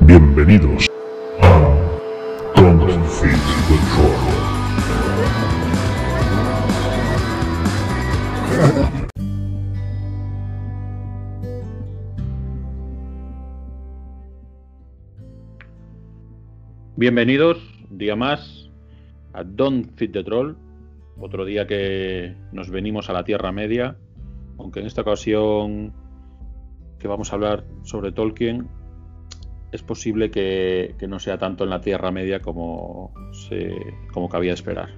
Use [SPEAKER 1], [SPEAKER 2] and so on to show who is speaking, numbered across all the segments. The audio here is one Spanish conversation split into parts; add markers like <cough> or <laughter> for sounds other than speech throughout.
[SPEAKER 1] Bienvenidos a Confit Control.
[SPEAKER 2] Bienvenidos, día más, a Don't Fit the Troll. Otro día que nos venimos a la Tierra Media, aunque en esta ocasión que vamos a hablar sobre Tolkien, es posible que, que no sea tanto en la Tierra Media como, se, como cabía esperar.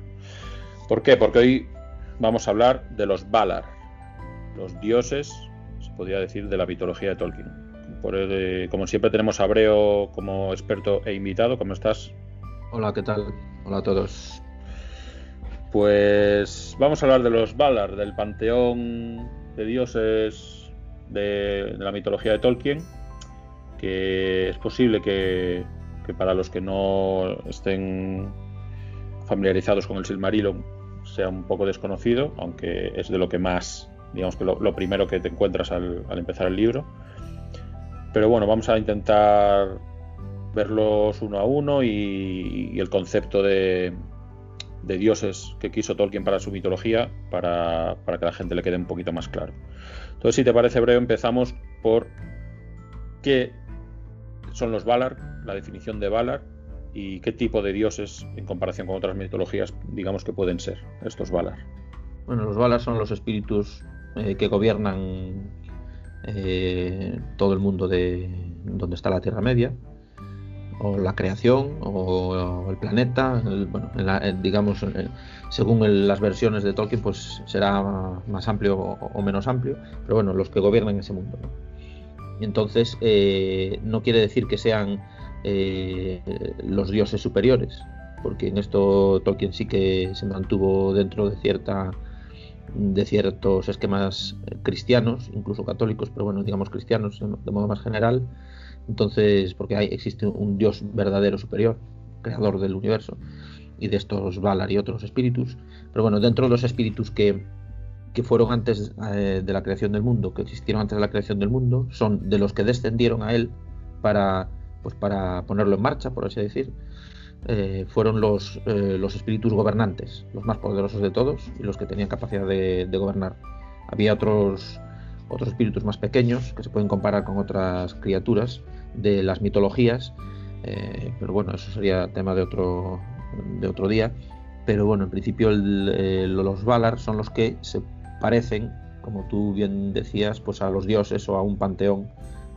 [SPEAKER 2] ¿Por qué? Porque hoy vamos a hablar de los Valar, los dioses, se podría decir, de la mitología de Tolkien. Por el- como siempre tenemos a Breo como experto e invitado. ¿Cómo estás?
[SPEAKER 3] Hola, ¿qué tal? Hola a todos.
[SPEAKER 2] Pues vamos a hablar de los Valar, del panteón de dioses de, de la mitología de Tolkien, que es posible que, que para los que no estén familiarizados con el Silmarillion sea un poco desconocido, aunque es de lo que más, digamos que lo, primero que te encuentras al, al empezar el libro. Pero bueno, vamos a intentar verlos uno a uno y, el concepto de, de dioses que quiso Tolkien para su mitología para, para que la gente le quede un poquito más claro. Entonces, si te parece breve, empezamos por qué son los Valar, la definición de Valar y qué tipo de dioses en comparación con otras mitologías, digamos que pueden ser estos Valar.
[SPEAKER 3] Bueno, los Valar son los espíritus eh, que gobiernan eh, todo el mundo de donde está la Tierra Media, o la creación, o, el planeta. bueno, digamos, eh, según las versiones de Tolkien, pues será más amplio o, menos amplio, pero bueno, los que gobiernan ese mundo. Entonces, eh, no quiere decir que sean eh, los dioses superiores, porque en esto Tolkien sí que se mantuvo dentro de cierta de ciertos esquemas cristianos, incluso católicos, pero bueno, digamos cristianos de modo más general. Entonces, porque hay, existe un Dios verdadero superior, creador del universo, y de estos Valar y otros espíritus. Pero bueno, dentro de los espíritus que, que fueron antes eh, de la creación del mundo, que existieron antes de la creación del mundo, son de los que descendieron a él para, pues para ponerlo en marcha, por así decir, eh, fueron los, eh, los espíritus gobernantes, los más poderosos de todos y los que tenían capacidad de, gobernar. Había otros, otros espíritus más pequeños que se pueden comparar con otras criaturas de las mitologías, pero bueno, eso sería tema de otro, de otro día. Pero bueno, en principio el- los Valar son los que se parecen, como tú bien decías, pues a los dioses o a un panteón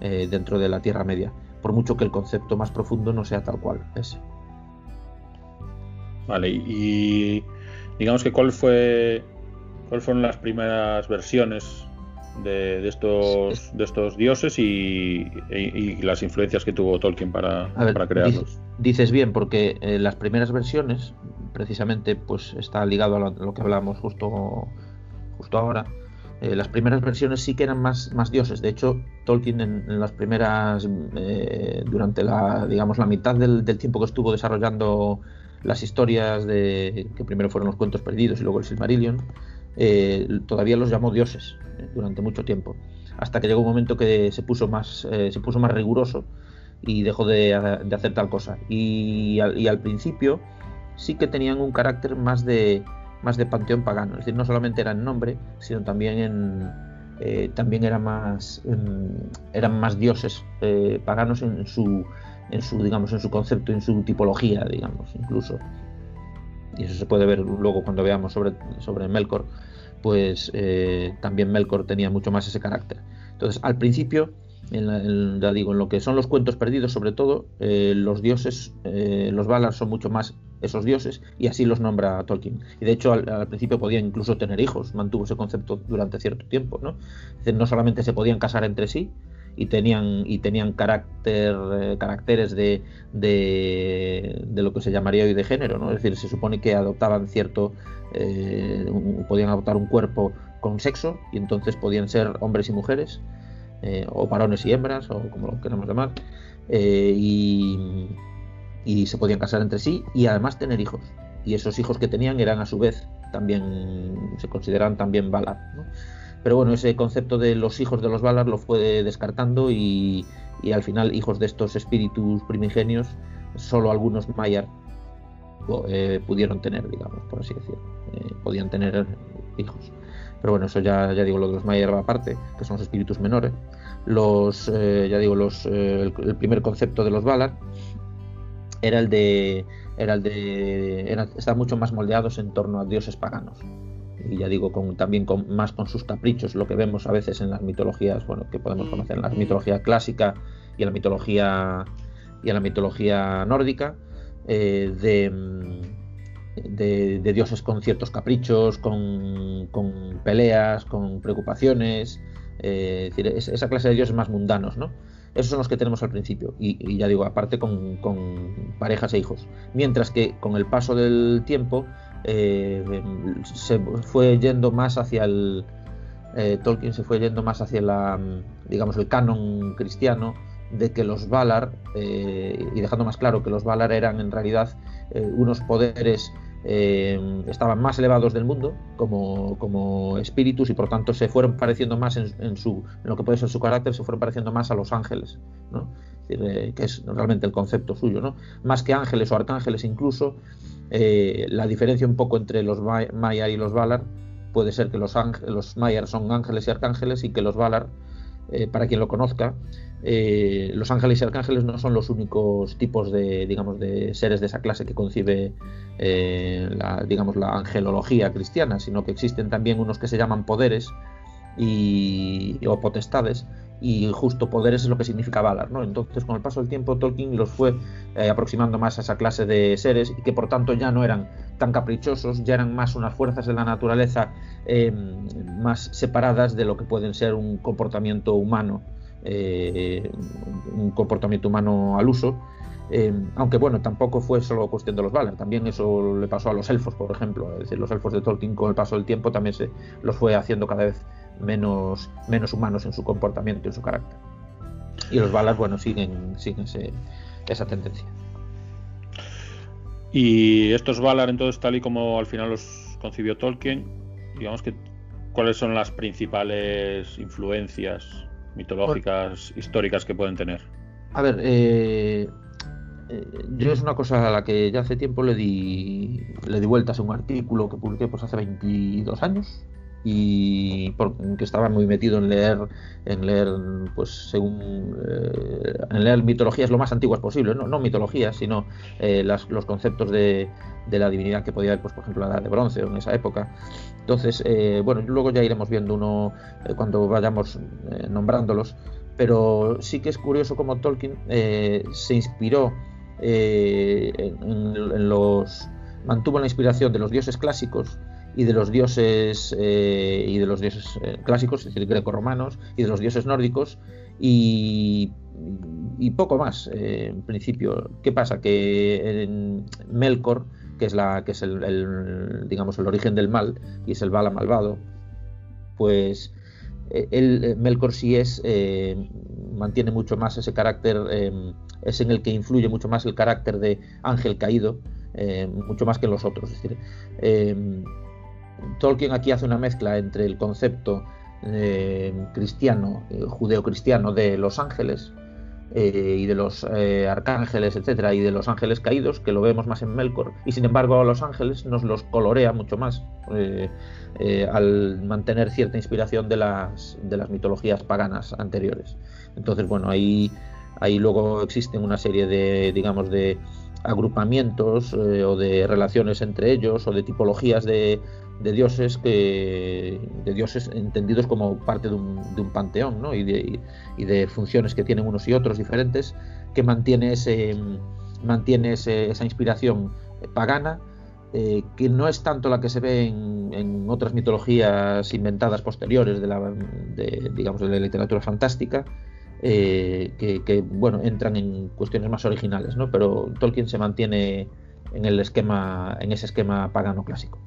[SPEAKER 3] eh, dentro de la Tierra Media, por mucho que el concepto más profundo no sea tal cual ese.
[SPEAKER 2] Vale, y digamos que cuál fue cuáles fueron las primeras versiones de, de estos de estos dioses y, y- y las influencias que tuvo Tolkien para,
[SPEAKER 3] ver,
[SPEAKER 2] para crearlos.
[SPEAKER 3] dices, bien, porque eh, las primeras versiones, precisamente, pues está ligado a lo, a lo que hablamos justo, justo ahora. Eh, las primeras versiones sí que eran más, más dioses. De hecho, Tolkien en, las primeras, eh, durante la, digamos, la mitad del, tiempo que estuvo desarrollando las historias de que primero fueron los cuentos perdidos y luego el Silmarillion, eh, todavía los llamó dioses durante mucho tiempo, hasta que llegó un momento que se puso más, se puso más riguroso y dejó de, hacer tal cosa. Y al principio sí que tenían un carácter más de más de panteón pagano, es decir, no solamente era en nombre, sino también en eh, también era más eran más dioses eh, paganos en su en su digamos en su concepto, en su tipología, digamos, incluso. Y eso se puede ver luego cuando veamos sobre, sobre Melkor, pues eh, también Melkor tenía mucho más ese carácter. Entonces, al principio, en la- en- ya digo, en lo que son los cuentos perdidos, sobre todo, los dioses, los Valar son mucho más esos dioses, y así los nombra Tolkien. Y de hecho, al, principio podían incluso tener hijos, mantuvo ese concepto durante cierto tiempo, ¿no? No solamente se podían casar entre sí, y tenían y tenían carácter eh, caracteres de, de, lo que se llamaría hoy de género no es decir se supone que adoptaban cierto eh, podían adoptar un cuerpo con sexo y entonces podían ser hombres y mujeres eh, o varones y hembras o como lo queramos llamar y, y se podían casar entre sí y además tener hijos y esos hijos que tenían eran a su vez también se consideran también Valar ¿no? pero bueno ese concepto de los hijos de los Valar lo fue descartando y, y al final hijos de estos espíritus primigenios, solo algunos Mayar eh, pudieron tener, digamos, por así decirlo, eh, podían tener hijos. Pero bueno, eso ya, ya digo, lo de los Mayar va aparte, que son los espíritus menores. Los, eh, ya digo, los, el, primer concepto de los Valar era el de, era el de, estaban mucho más moldeados en torno a dioses paganos y ya digo con, también con, más con sus caprichos, lo que vemos a veces en las mitologías, bueno, que podemos conocer en la mitología clásica y en la mitología y en la mitología nórdica, eh, de, de, dioses con ciertos caprichos, con, con peleas, con preocupaciones, eh, es decir, esa clase de dioses más mundanos, ¿no? Esos son los que tenemos al principio, y, ya digo, aparte con, parejas e hijos. Mientras que con el paso del tiempo eh, se fue yendo más hacia el eh, Tolkien se fue yendo más hacia la digamos el canon cristiano de que los Valar eh, y dejando más claro que los Valar eran en realidad unos poderes estaban más elevados del mundo como, como, espíritus y por tanto se fueron pareciendo más en, su, lo que puede ser su carácter, se fueron pareciendo más a los ángeles, ¿no? que es realmente el concepto suyo, ¿no? más que ángeles o arcángeles incluso, eh, la diferencia un poco entre los Maiar y los Valar puede ser que los, los son ángeles y arcángeles y que los Valar, eh, para quien lo conozca, eh, los ángeles y arcángeles no son los únicos tipos de, digamos, de seres de esa clase que concibe la, digamos, la angelología cristiana, sino que existen también unos que se llaman poderes y, o potestades y justo poderes es lo que significa Valar, ¿no? Entonces, con el paso del tiempo, Tolkien los fue eh, aproximando más a esa clase de seres y que por tanto ya no eran tan caprichosos, ya eran más unas fuerzas de la naturaleza em, más separadas de lo que pueden ser un comportamiento humano, eh, un comportamiento humano al uso. Em, aunque bueno, tampoco fue solo cuestión de los Valar, también eso le pasó a los elfos, por ejemplo. Es decir, los elfos de Tolkien con el paso del tiempo también se los fue haciendo cada vez menos, menos humanos en su comportamiento y en su carácter. Y los balas, bueno, siguen, siguen esa tendencia.
[SPEAKER 2] Y estos Valar, entonces, tal y como al final los concibió Tolkien, digamos que, ¿cuáles son las principales influencias mitológicas, históricas que pueden tener?
[SPEAKER 3] A ver, eh, eh, yo es una cosa a la que ya hace tiempo le di, le di vueltas a un artículo que publiqué pues hace 22 años, y porque estaba muy metido en leer en leer pues según eh, en leer mitologías lo más antiguas posible no, no mitologías sino eh, los conceptos de, de, la divinidad que podía haber pues por ejemplo la edad de bronce o en esa época. Entonces eh, bueno luego ya iremos viendo uno cuando vayamos nombrándolos. Pero sí que es curioso como Tolkien se inspiró en los mantuvo la inspiración de los dioses clásicos y de los dioses eh, y de los dioses eh, clásicos, es decir, greco-romanos, y de los dioses nórdicos, y, poco más, eh, en principio. ¿Qué pasa? Que en Melkor, que es, la, que es el, digamos, el origen del mal, y es el bala malvado, pues el Melkor sí es, mantiene mucho más ese carácter, es en el que influye mucho más el carácter de ángel caído, mucho más que los otros. Es decir, Tolkien aquí hace una mezcla entre el concepto eh, cristiano, eh, judeo-cristiano de los ángeles eh, y de los arcángeles, etcétera, y de los ángeles caídos, que lo vemos más en Melkor, y sin embargo a los ángeles nos los colorea mucho más al mantener cierta inspiración de las, de las mitologías paganas anteriores. Entonces, bueno, ahí, ahí luego existen una serie de, digamos, de agrupamientos o de relaciones entre ellos o de tipologías de, de dioses que de dioses entendidos como parte de un, panteón ¿no? y, de, y, de, funciones que tienen unos y otros diferentes que mantiene ese mantiene esa inspiración pagana eh, que no es tanto la que se ve en, otras mitologías inventadas posteriores de la digamos de la literatura fantástica eh, que, que, bueno entran en cuestiones más originales ¿no? pero Tolkien se mantiene en el esquema en ese esquema pagano clásico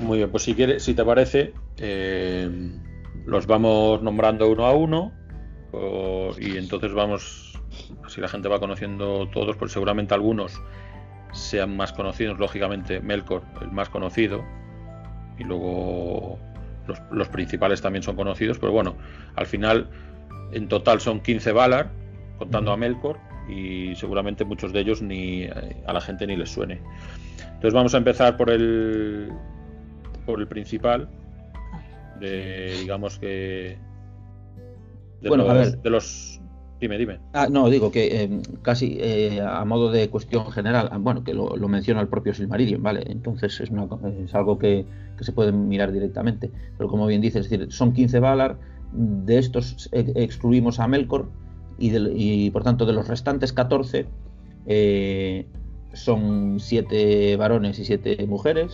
[SPEAKER 2] muy bien, pues si quieres, si te parece, eh, los vamos nombrando uno a uno y entonces vamos, si la gente va conociendo todos, pues seguramente algunos sean más conocidos, lógicamente Melkor, el más conocido, y luego los, principales también son conocidos, pero bueno, al final En total son 15 Valar, contando a Melkor, y seguramente muchos de ellos ni a la gente ni les suene. Entonces vamos a empezar por el por el principal, de digamos que de,
[SPEAKER 3] Bueno, a ver.
[SPEAKER 2] de los dime dime
[SPEAKER 3] Ah, no, digo que eh, casi eh, a modo de cuestión general, ah, bueno, que lo, lo menciona el propio Silmarillion, ¿vale? Entonces es, una es algo que, que se puede mirar directamente. Pero como bien dices, es decir, son 15 Valar, de estos ex- excluimos a Melkor y, del- y, por tanto de los restantes 14 eh, son 7 varones y 7 mujeres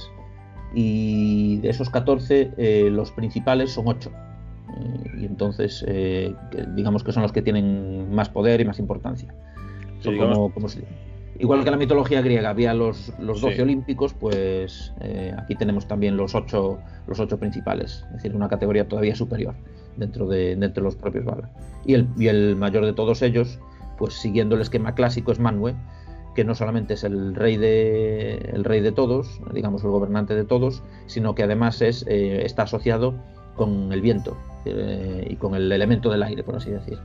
[SPEAKER 3] y de esos 14 eh, los principales son 8. y entonces eh, digamos que son los que tienen más poder y más importancia.
[SPEAKER 2] Sí,
[SPEAKER 3] como- como igual que la mitología griega había los, los 12
[SPEAKER 2] Sí.
[SPEAKER 3] olímpicos, pues eh, aquí tenemos también los 8, los ocho principales, es decir, una categoría todavía superior dentro de, dentro de los propios Valar. Y el, y el mayor de todos ellos, pues siguiendo el esquema clásico, es Manwë, que no solamente es el rey de, el rey de todos, digamos el gobernante de todos, sino que además es, eh, está asociado con el viento eh, y con el elemento del aire, por así decir.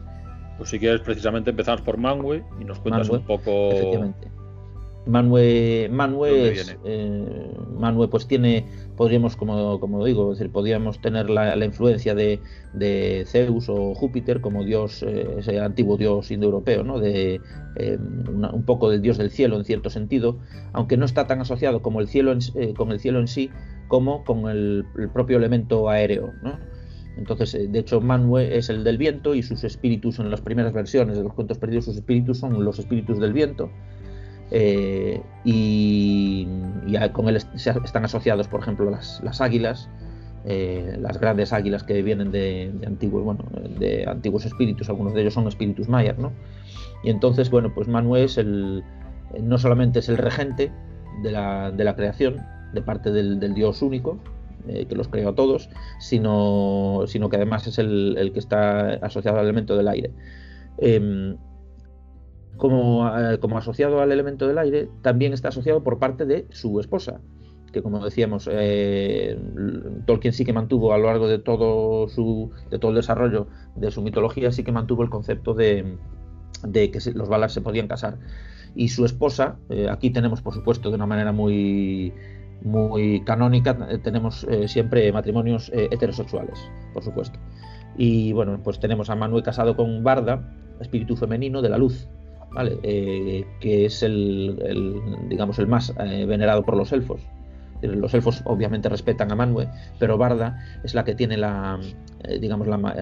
[SPEAKER 2] pues si quieres precisamente empezamos por Manwë y nos cuentas
[SPEAKER 3] Manwë,
[SPEAKER 2] un poco
[SPEAKER 3] Manwë,
[SPEAKER 2] ¿Dónde
[SPEAKER 3] es, eh, Manwë pues tiene, podríamos, como, como digo, es decir, podríamos tener la, la influencia de, de Zeus o Júpiter como dios, eh, ese antiguo dios indoeuropeo, ¿no? de, eh, una- un poco del dios del cielo en cierto sentido, aunque no está tan asociado como el cielo en, con el cielo en sí como con el, el propio elemento aéreo. ¿no? Entonces, de hecho, Manwë es el del viento y sus espíritus en las primeras versiones de los cuentos perdidos, sus espíritus son los espíritus del viento. Eh, y, con él están asociados, por ejemplo, las, las águilas, eh, las grandes águilas que vienen de, antiguos, bueno, de antiguos espíritus, algunos de ellos son espíritus mayas, ¿no? Y entonces, bueno, pues Manwë es el, no solamente es el regente de la, de la creación, de parte del, dios único, eh, que los creó a todos, sino, sino que además es el, el que está asociado al elemento del aire. Como, eh, como asociado al elemento del aire, también está asociado por parte de su esposa, que como decíamos, eh, Tolkien sí que mantuvo a lo largo de todo, su, de todo el desarrollo de su mitología, sí que mantuvo el concepto de, que los Valar se podían casar. Y su esposa, eh, aquí tenemos por supuesto de una manera muy, muy canónica, tenemos siempre matrimonios heterosexuales, por supuesto. Y bueno, pues tenemos a Manuel casado con Barda, espíritu femenino de la luz, Eh, que es el, digamos, el más eh, venerado por los elfos. Los elfos obviamente respetan a Manwë, pero Barda es la que tiene la, eh, digamos, la, ma-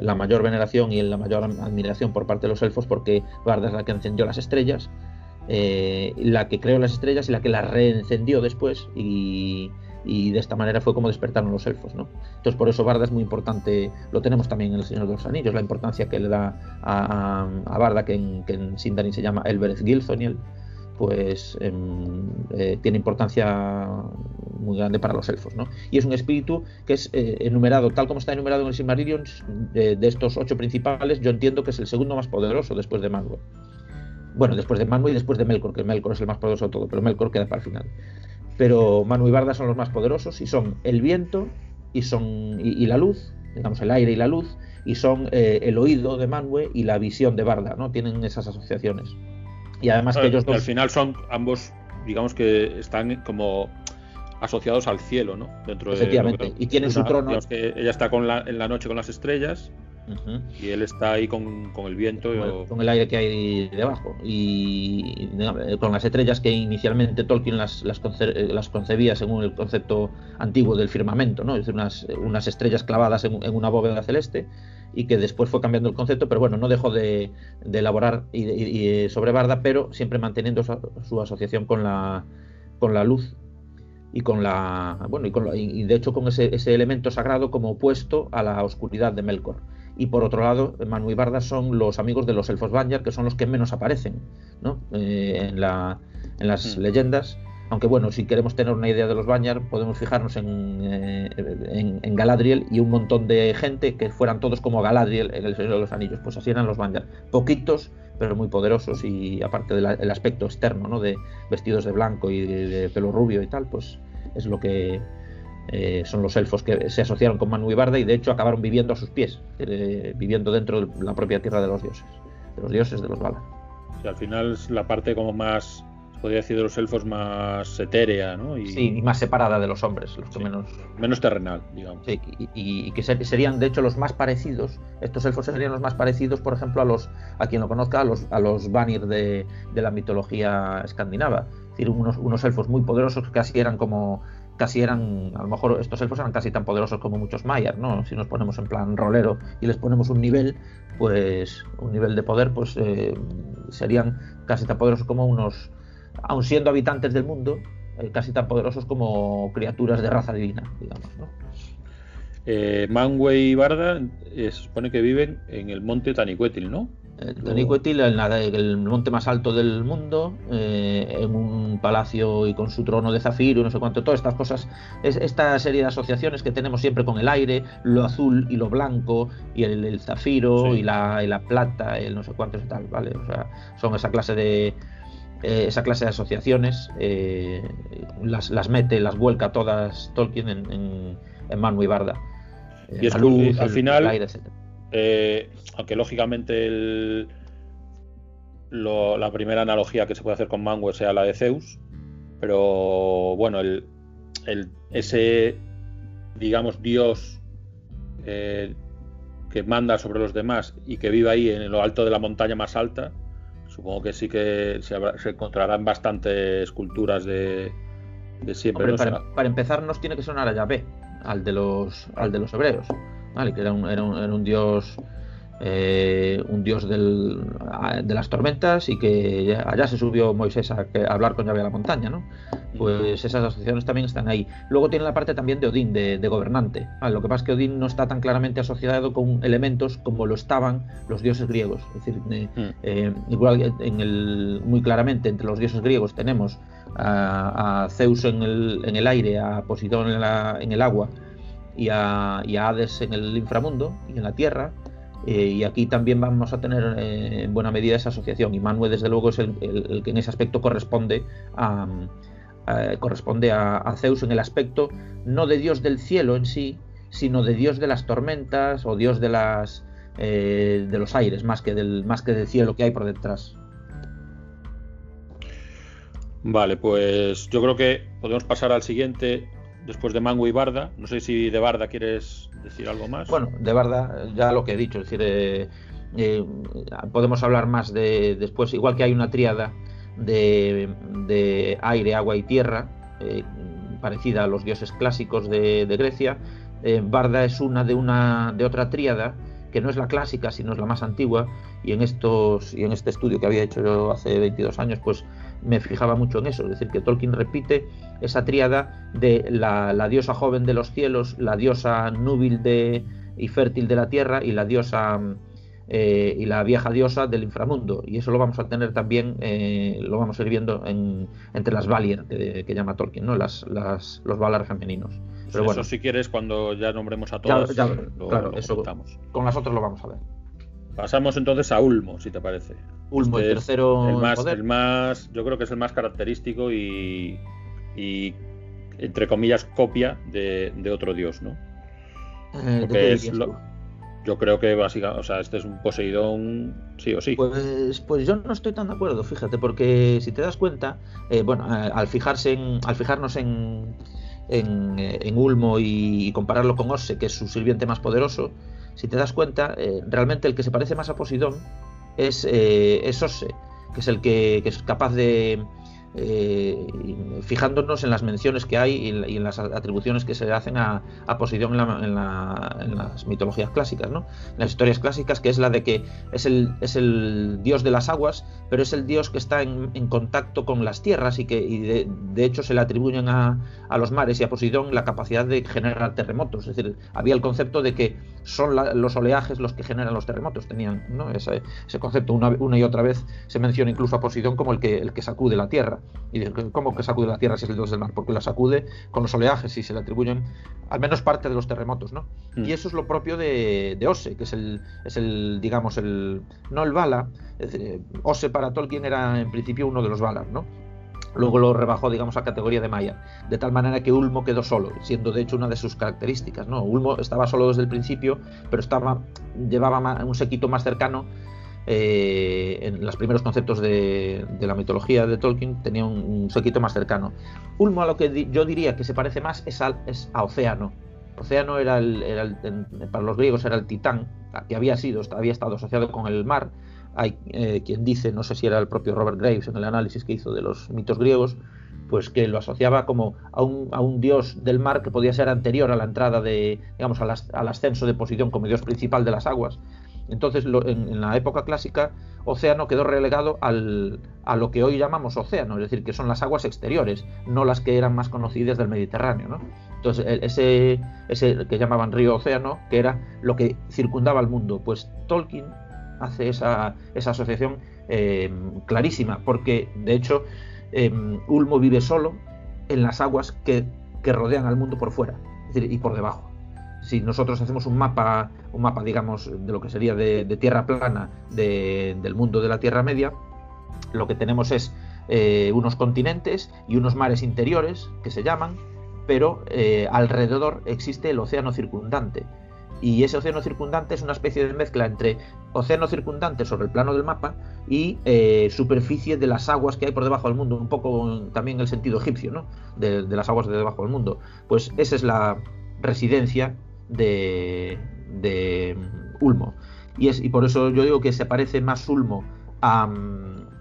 [SPEAKER 3] la mayor veneración y la mayor admiración por parte de los elfos porque Barda es la que encendió las estrellas, la que creó las estrellas y la que las reencendió después y, y de esta manera fue como despertaron los elfos, ¿no? Entonces por eso Barda es muy importante, lo tenemos también en El Señor de los Anillos, la importancia que le da a, a- Barda, que en, que Sindarin se llama Elbereth Gilthoniel, pues em, eh, tiene importancia muy grande para los elfos, ¿no? Y es un espíritu que es eh, enumerado, tal como está enumerado en el Silmarillion, de, de estos ocho principales, yo entiendo que es el segundo más poderoso después de Manwë. Bueno, después de Manwë y después de Melkor, que Melkor es el más poderoso de todo, pero Melkor queda para el final. Pero Manwë y Barda son los más poderosos y son el viento y son y, y la luz, digamos el aire y la luz, y son eh, el oído de Manwë y la visión de Barda, ¿no? Tienen esas asociaciones. Y además que
[SPEAKER 2] Al-
[SPEAKER 3] ellos
[SPEAKER 2] al
[SPEAKER 3] dos
[SPEAKER 2] final son ambos, digamos que están como asociados al cielo, ¿no? Dentro de
[SPEAKER 3] Efectivamente,
[SPEAKER 2] lo que-
[SPEAKER 3] y tienen su trono.
[SPEAKER 2] que ella está con la, en la noche con las estrellas y él está ahí con, con el viento.
[SPEAKER 3] con
[SPEAKER 2] o-
[SPEAKER 3] el, con el aire que hay debajo y eh, con las estrellas que inicialmente Tolkien las, las, conce- eh, las concebía según el concepto antiguo del firmamento, ¿no? es decir, unas, unas estrellas clavadas en, en una bóveda celeste y que después fue cambiando el concepto, pero bueno, no dejó de, de elaborar y, de- y- y sobre Barda, pero siempre manteniendo su, su asociación con la, con la luz y con la bueno y, con la- y- de hecho con ese, ese elemento sagrado como opuesto a la oscuridad de Melkor y por otro lado Manu y Barda son los amigos de los elfos Banjar que son los que menos aparecen ¿no? Eh, en, la, en las
[SPEAKER 2] Mm.
[SPEAKER 3] leyendas aunque bueno si queremos tener una idea de los Banjar podemos fijarnos en, eh, en, en Galadriel y un montón de gente que fueran todos como Galadriel en el Señor de los Anillos pues así eran los Banjar poquitos pero muy poderosos y aparte del aspecto externo, ¿no? De vestidos de blanco y de, pelo rubio y tal, pues es lo que eh, son los elfos que se asociaron con Manu y Barda y de hecho acabaron viviendo a sus pies, eh, viviendo dentro de la propia tierra de los dioses, de los dioses de los Valar.
[SPEAKER 2] Al final es la parte como más podría decir de los elfos más etérea, ¿no?
[SPEAKER 3] Y, sí, y más separada de los hombres, los que menos...
[SPEAKER 2] Menos terrenal, digamos.
[SPEAKER 3] Sí, y, que serían, de hecho, los más parecidos, estos elfos serían los más parecidos, por ejemplo, a los, a quien lo conozca, a los, a los Vanir de, de la mitología escandinava. Es decir, unos, unos elfos muy poderosos que casi eran como casi eran, a lo mejor estos elfos eran casi tan poderosos como muchos mayas, ¿no? Si nos ponemos en plan rolero y les ponemos un nivel, pues un nivel de poder, pues eh, serían casi tan poderosos como unos aun siendo habitantes del mundo, eh, casi tan poderosos como criaturas de raza divina, digamos. ¿no?
[SPEAKER 2] Eh, Manwë y Barda eh, se supone que viven en el monte Tanicuetil, ¿no?
[SPEAKER 3] Tanicuetil, el, el, monte más alto del mundo, en un palacio y con su trono de zafiro, no sé cuánto, todas estas cosas, es, esta serie de asociaciones que tenemos siempre con el aire, lo azul y lo blanco, y el, zafiro y, la, y, la, plata, el no sé cuánto y tal, ¿vale? O sea, son esa clase de, eh, esa clase de asociaciones, eh, las, las, mete, las vuelca todas Tolkien en, en, en y Barda.
[SPEAKER 2] y es luz, al final, eh, aunque lógicamente el, lo, la primera analogía que se puede hacer con Manwë sea la de Zeus, pero bueno, el, el ese, digamos, dios que manda sobre los demás y que vive ahí en lo alto de la montaña más alta, Supongo que sí que se, encontrarán bastantes esculturas de, siempre.
[SPEAKER 3] para, empezar nos tiene que sonar a Yahvé, al de los, al de los hebreos, que era un, era un dios eh, un dios del, de las tormentas y que allá se subió Moisés a, hablar con Yahvé a la montaña, ¿no? Pues esas asociaciones también están ahí. Luego tiene la parte también de Odín, de, gobernante. lo que pasa es que Odín no está tan claramente asociado con elementos como lo estaban los dioses griegos. Es decir, eh, mm. eh, igual en el, muy claramente entre los dioses griegos tenemos a, Zeus en el, en el, aire, a Poseidón en, en el agua y a, y a Hades en el inframundo y en la tierra eh, y aquí también vamos a tener eh, en buena medida esa asociación. Y Manuel, desde luego, es el, que en ese aspecto corresponde a, corresponde a, Zeus en el aspecto no de Dios del cielo en sí, sino de Dios de las tormentas o Dios de las eh, de los aires, más que del más que del cielo que hay por detrás.
[SPEAKER 2] Vale, pues yo creo que podemos pasar al siguiente después de Mango y Barda. No sé si de Barda quieres decir algo más.
[SPEAKER 3] Bueno, de Barda ya lo que he dicho, es decir, eh, eh, podemos hablar más de después, igual que hay una tríada de, aire, agua y tierra, eh, parecida a los dioses clásicos de, Grecia. Barda es una de una de otra tríada que no es la clásica, sino es la más antigua, y en estos y en este estudio que había hecho yo hace 22 años, pues me fijaba mucho en eso, es decir, que Tolkien repite esa tríada de la, diosa joven de los cielos, la diosa núbil de, y fértil de la tierra y la diosa eh, y la vieja diosa del inframundo. Y eso lo vamos a tener también, eh, lo vamos a ir viendo entre las Valier que, llama Tolkien, ¿no? las, las, los Valar femeninos.
[SPEAKER 2] Pues Pero bueno, eso si quieres, cuando ya nombremos a todos,
[SPEAKER 3] claro, eso, con las otras lo vamos a ver.
[SPEAKER 2] Pasamos entonces a Ulmo, si te parece.
[SPEAKER 3] Ulmo, el este tercero.
[SPEAKER 2] El más, el más, yo creo que es el más característico y, y entre comillas, copia de, otro dios, ¿no?
[SPEAKER 3] Eh,
[SPEAKER 2] yo creo que básicamente, o sea, este es un Poseidón sí o sí.
[SPEAKER 3] Pues, pues yo no estoy tan de acuerdo, fíjate, porque si te das cuenta, eh, bueno, eh, al fijarse en, al fijarnos en, en, Ulmo y, compararlo con Osse, que es su sirviente más poderoso, si te das cuenta, realmente el que se parece más a Poseidón es, es Osse, que es el que es capaz de, eh, fijándonos en las menciones que hay y en, las atribuciones que se hacen a, a Poseidón en, las mitologías clásicas, ¿no? en las historias clásicas, que es la de que es el, es el dios de las aguas, pero es el dios que está en, contacto con las tierras y que de, hecho se le atribuyen a, los mares y a Poseidón la capacidad de generar terremotos. Es decir, había el concepto de que son los oleajes los que generan los terremotos, tenían ¿no? ese, concepto. Una, una, y otra vez se menciona incluso a Poseidón como el que, el que sacude la tierra. Y ¿cómo que sacude la tierra si es el dios del mar? Porque la sacude con los oleajes y se le atribuyen al menos parte de los terremotos, ¿no? Mm. Y eso es lo propio de, de, Ose, que es el, es el, digamos, el, no el Vala, Ose para Tolkien era en principio uno de los Valar, ¿no? Luego lo rebajó, digamos, a categoría de Maya, de tal manera que Ulmo quedó solo, siendo de hecho una de sus características. ¿no? Ulmo estaba solo desde el principio, pero estaba, llevaba un sequito más cercano. Eh, en los primeros conceptos de, la mitología de Tolkien tenía un, sequito más cercano. Ulmo a lo que yo diría que se parece más es, es a Océano. Océano era, el, para los griegos era el titán, que había sido, había estado asociado con el mar, hay eh, quien dice, no sé si era el propio Robert Graves en el análisis que hizo de los mitos griegos, pues que lo asociaba como a un, a un dios del mar que podía ser anterior a la entrada de, digamos, al ascenso de Posición como dios principal de las aguas. Entonces, en, la época clásica, océano quedó relegado al, a lo que hoy llamamos océano, es decir, que son las aguas exteriores, no las que eran más conocidas del Mediterráneo. ¿no? Entonces, ese, ese que llamaban río océano, que era lo que circundaba el mundo, pues Tolkien hace esa, asociación eh, clarísima, porque de hecho eh, Ulmo vive solo en las aguas que, rodean al mundo por fuera y por debajo. Si nosotros hacemos un mapa, un mapa, digamos, de lo que sería de, tierra plana del mundo de la Tierra Media, lo que tenemos es eh, unos continentes y unos mares interiores que se llaman, pero alrededor existe el océano circundante y ese océano circundante es una especie de mezcla entre océano circundante sobre el plano del mapa y eh, superficie de las aguas que hay por debajo del mundo, un poco también el sentido egipcio, ¿no? De, las aguas de debajo del mundo. Pues esa es la residencia de, de Ulmo. Y, es, y por eso yo digo que se parece más Ulmo a,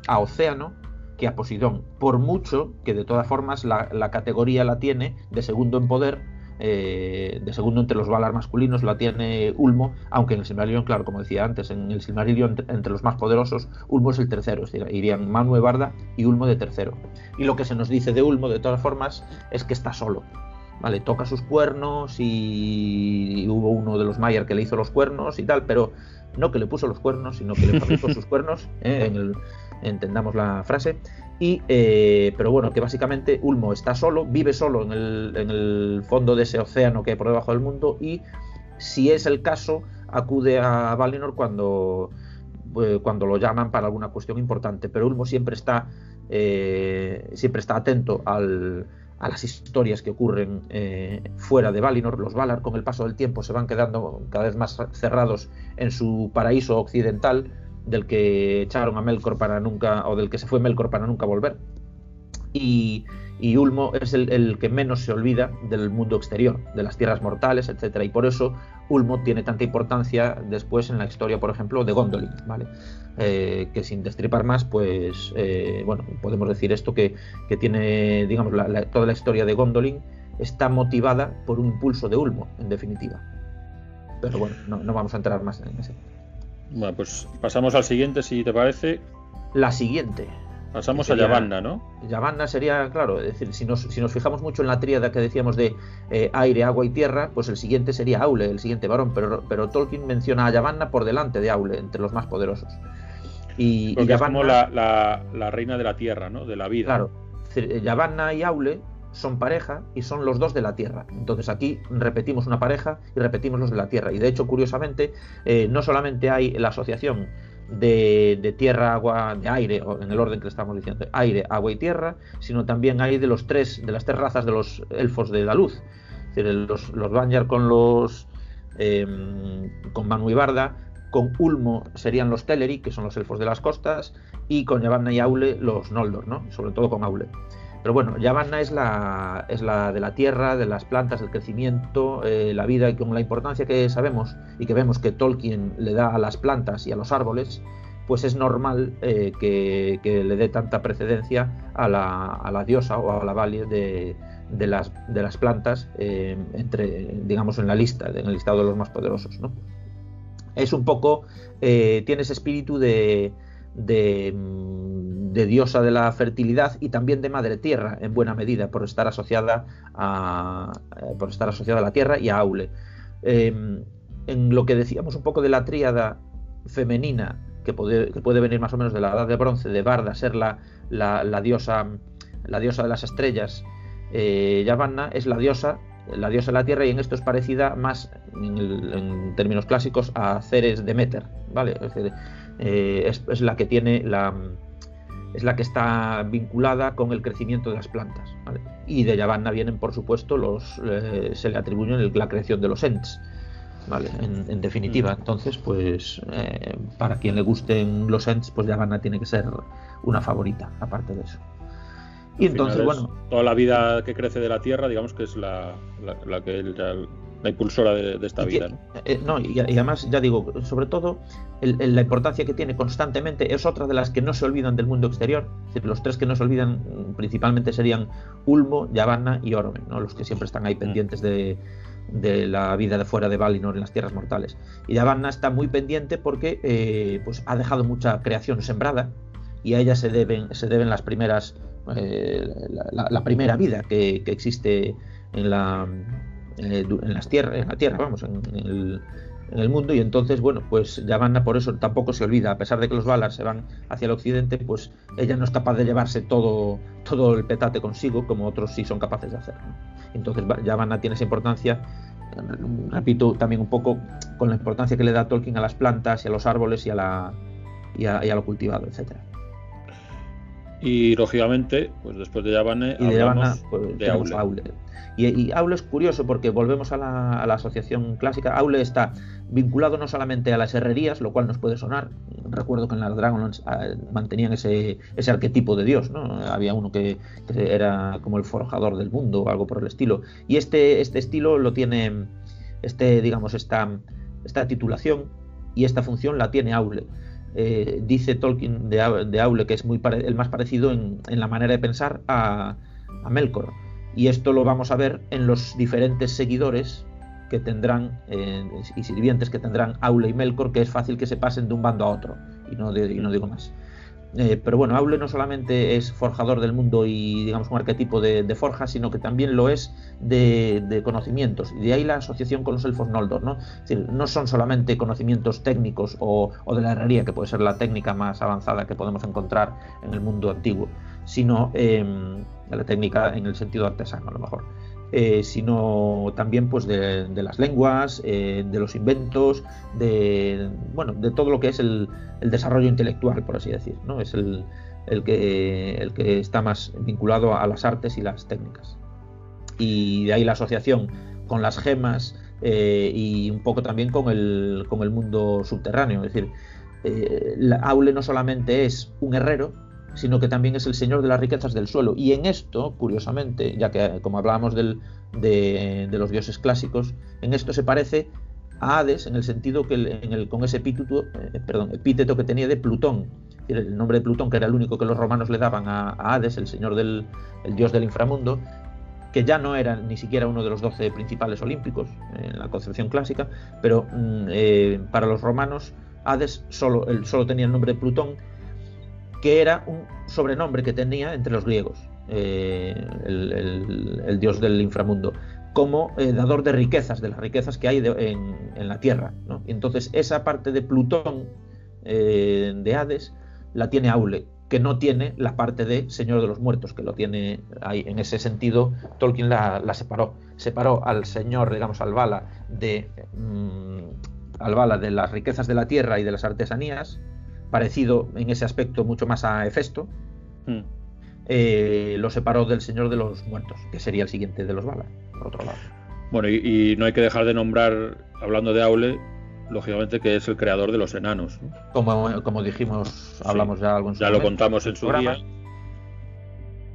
[SPEAKER 3] a Océano que a Posidón, por mucho que de todas formas la, categoría la tiene de segundo en poder eh, de segundo entre los Valar masculinos la tiene Ulmo, aunque en el Silmarillion, claro, como decía antes, en el Silmarillion entre, los más poderosos, Ulmo es el tercero, es decir, irían Manu Barda y Ulmo de tercero. Y lo que se nos dice de Ulmo, de todas formas, es que está solo. Vale, toca sus cuernos y, hubo uno de los Mayer que le hizo los cuernos y tal, pero no que le puso los cuernos, sino que le fabricó <laughs> sus cuernos, ¿eh? en el, entendamos la frase, y, eh, pero bueno, que básicamente Ulmo está solo, vive solo en el, fondo de ese océano que hay por debajo del mundo y si es el caso, acude a Valinor cuando, eh, cuando lo llaman para alguna cuestión importante. Pero Ulmo siempre está, eh, siempre está atento a las historias que ocurren fuera de Valinor. Los Valar, con el paso del tiempo, se van quedando cada vez más cerrados en su paraíso occidental del que echaron a Melkor para nunca, o del que se fue Melkor para nunca volver. Y, Ulmo es el, que menos se olvida del mundo exterior, de las tierras mortales, etcétera, y por eso Ulmo tiene tanta importancia después en la historia, por ejemplo, de Gondolin, ¿vale? Eh, que sin destripar más, pues, eh, bueno, podemos decir esto que, tiene, digamos, toda la historia de Gondolin está motivada por un impulso de Ulmo, en definitiva. Pero bueno, no, no vamos a entrar más en ese.
[SPEAKER 2] Bueno, pues pasamos al siguiente, si te parece.
[SPEAKER 3] La siguiente.
[SPEAKER 2] Pasamos a Yavanna, ¿no?
[SPEAKER 3] Yavanna sería, claro, es decir, si nos, si nos fijamos mucho en la tríada que decíamos de eh, aire, agua y tierra, pues el siguiente sería Aule, el siguiente varón, pero, pero Tolkien menciona a Yavanna por delante de Aule, entre los más poderosos.
[SPEAKER 2] Y, Porque es como la, la, reina de la tierra, ¿no? De la vida.
[SPEAKER 3] Claro. Yavanna y Aule son pareja y son los dos de la Tierra. Entonces aquí repetimos una pareja y repetimos los de la Tierra. Y de hecho, curiosamente, eh, no solamente hay la asociación de, tierra, agua, de aire, en el orden que le estamos diciendo, aire, agua y tierra, sino también hay de los tres, de las tres razas de los elfos de la luz. Es decir, los, los con los em, con Manu y Barda, con Ulmo serían los Teleri, que son los elfos de las costas, y con Yavanna y Aule los Noldor, ¿no? Sobre todo con Aule. Pero bueno, Yavanna es la, es la de la tierra, de las plantas, del crecimiento, eh, la vida, y con la importancia que sabemos y que vemos que Tolkien le da a las plantas y a los árboles, pues es normal eh, que, le dé tanta precedencia a la, a la, diosa o a la valle de, de, las, de las plantas, eh, entre, digamos, en la lista, en el listado de los más poderosos. ¿no? Es un poco, tiene ese espíritu de, de de diosa de la fertilidad y también de madre tierra en buena medida por estar asociada a, eh, por estar asociada a la tierra y a Aule. Em, en lo que decíamos un poco de la tríada femenina que puede, que puede, venir más o menos de la edad de bronce de Barda ser la, la, diosa la diosa de las estrellas eh, Yavanna es la diosa la diosa de la tierra y en esto es parecida más en, términos clásicos a Ceres Demeter vale eh, es, es la que tiene la es la que está vinculada con el crecimiento de las plantas. Y de Yavanna vienen, por supuesto, los eh, se le atribuyen la creación de los Ents. ¿vale? En, definitiva, mm. entonces, pues eh, para quien le gusten los Ents, pues Yavanna tiene que ser una favorita, aparte de eso.
[SPEAKER 2] Y entonces, bueno. Toda la vida que crece de la Tierra, digamos que es la, la, que la impulsora de, esta vida.
[SPEAKER 3] ¿no? Eh, y, además, ya digo, sobre todo la importancia que tiene constantemente es otra de las que no se olvidan del mundo exterior. Es decir, los tres que no se olvidan principalmente serían Ulmo, Yavanna y Orome, ¿no? los que siempre están ahí mm. pendientes de, la vida de fuera de Valinor en las tierras mortales. Y Yavanna está muy pendiente porque eh, pues ha dejado mucha creación sembrada y a ella se deben, se deben las primeras, eh, la, primera vida que, que existe en la eh, en, las tierras, en la tierra, vamos, en, el, mundo y entonces, bueno, pues Yavanna por eso tampoco se olvida, a pesar de que los Valar se van hacia el occidente, pues ella no es capaz de llevarse todo, todo el petate consigo como otros sí son capaces de hacer. Entonces Yavanna tiene esa importancia, repito, también un poco con la importancia que le da Tolkien a las plantas y a los árboles y a, la, y a, lo cultivado, etcétera.
[SPEAKER 2] Y lógicamente, pues después de Yavanna,
[SPEAKER 3] y de, pues, de Aule. Y, Aule es curioso porque volvemos a la, asociación clásica. Aule está vinculado no solamente a las herrerías, lo cual nos puede sonar. Recuerdo que en las Dragonlance ah, mantenían ese, ese arquetipo de Dios, ¿no? Había uno que, era como el forjador del mundo o algo por el estilo. Y este, este estilo lo tiene, este, digamos, esta, esta titulación y esta función la tiene Aule. Eh, dice Tolkien de, Aule que es muy el más parecido en, la manera de pensar a, a Melkor y esto lo vamos a ver en los diferentes seguidores que tendrán eh, y sirvientes que tendrán Aule y Melkor, que es fácil que se pasen de un bando a otro, y no, no digo más. Eh, pero bueno, Aule no solamente es forjador del mundo y digamos un arquetipo de, forja, sino que también lo es de, conocimientos. Y de ahí la asociación con los elfos Noldor, ¿no? no son solamente conocimientos técnicos o, de la herrería, que puede ser la técnica más avanzada que podemos encontrar en el mundo antiguo, sino em, la técnica en el sentido artesano a lo mejor. Eh, sino también pues de, las lenguas, eh, de los inventos, de bueno, de todo lo que es el, desarrollo intelectual, por así decir, ¿no? Es el, que, el que está más vinculado a las artes y las técnicas. Y de ahí la asociación con las gemas eh, y un poco también con el, con el mundo subterráneo. Es decir, Aule no solamente es un herrero, sino que también es el señor de las riquezas del suelo. Y en esto, curiosamente, ya que como hablábamos del, de, los dioses clásicos, en esto se parece a Hades en el sentido que en el, con ese epíteto, eh, que tenía de Plutón. El nombre de Plutón, que era el único que los romanos le daban a, Hades, el señor del el dios del inframundo, que ya no era ni siquiera uno de los doce principales olímpicos en la concepción clásica, pero mm, eh, para los romanos Hades solo, solo tenía el nombre de Plutón que era un sobrenombre que tenía entre los griegos, eh, el, dios del inframundo, como eh, dador de riquezas, de las riquezas que hay en, la tierra. Entonces esa parte de Plutón, eh, de Hades, la tiene Aule, que no tiene la parte de Señor de los Muertos, que lo tiene ahí. En ese sentido, Tolkien la, separó. Separó al Señor, digamos, al Vala, de, mm, al Vala de las riquezas de la tierra y de las artesanías, parecido en ese aspecto mucho más a Hefesto, hmm. eh, lo separó del Señor de los Muertos, que sería el siguiente de los Valar, por otro lado.
[SPEAKER 2] Bueno, y, no hay que dejar de nombrar, hablando de Aule, lógicamente que es el creador de los enanos.
[SPEAKER 3] Como, como dijimos, hablamos ya algún
[SPEAKER 2] Ya lo contamos en su día.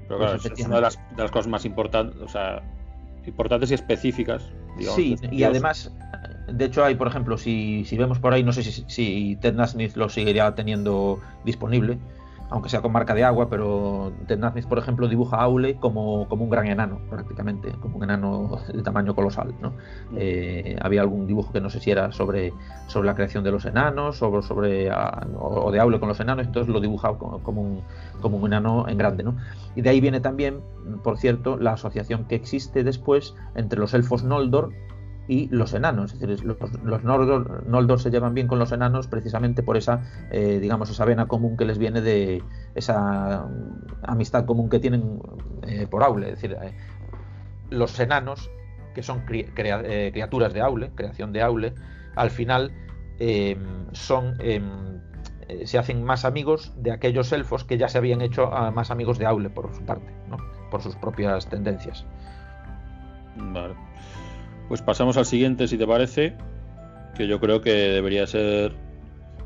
[SPEAKER 2] Pero claro, pues es una de las, cosas más importantes, o sea, importantes y específicas.
[SPEAKER 3] sí, y además de hecho, hay, por ejemplo, si, vemos por ahí, no sé si, Ted Nasmith lo seguiría teniendo disponible, aunque sea con marca de agua, pero Ted Nasmith, por ejemplo, dibuja a Aule como, como un gran enano, prácticamente, como un enano de tamaño colosal. ¿no? Mm. Eh, había algún dibujo que no sé si era sobre, sobre la creación de los enanos o, sobre, o de Aule con los enanos, entonces lo dibuja como, un, como un enano en grande. ¿no? Y de ahí viene también, por cierto, la asociación que existe después entre los elfos Noldor y los enanos. Es decir, los, los Noldor, se llevan bien con los enanos precisamente por esa, eh, digamos, esa vena común que les viene de esa amistad común que tienen eh, por Aule. Es decir, eh, los enanos, que son criaturas de Aule, creación de Aule, al final son eh, se hacen más amigos de aquellos elfos que ya se habían hecho más amigos de Aule por su parte, ¿no? por sus propias tendencias.
[SPEAKER 2] Vale. Pues pasamos al siguiente, si te parece, que yo creo que debería ser.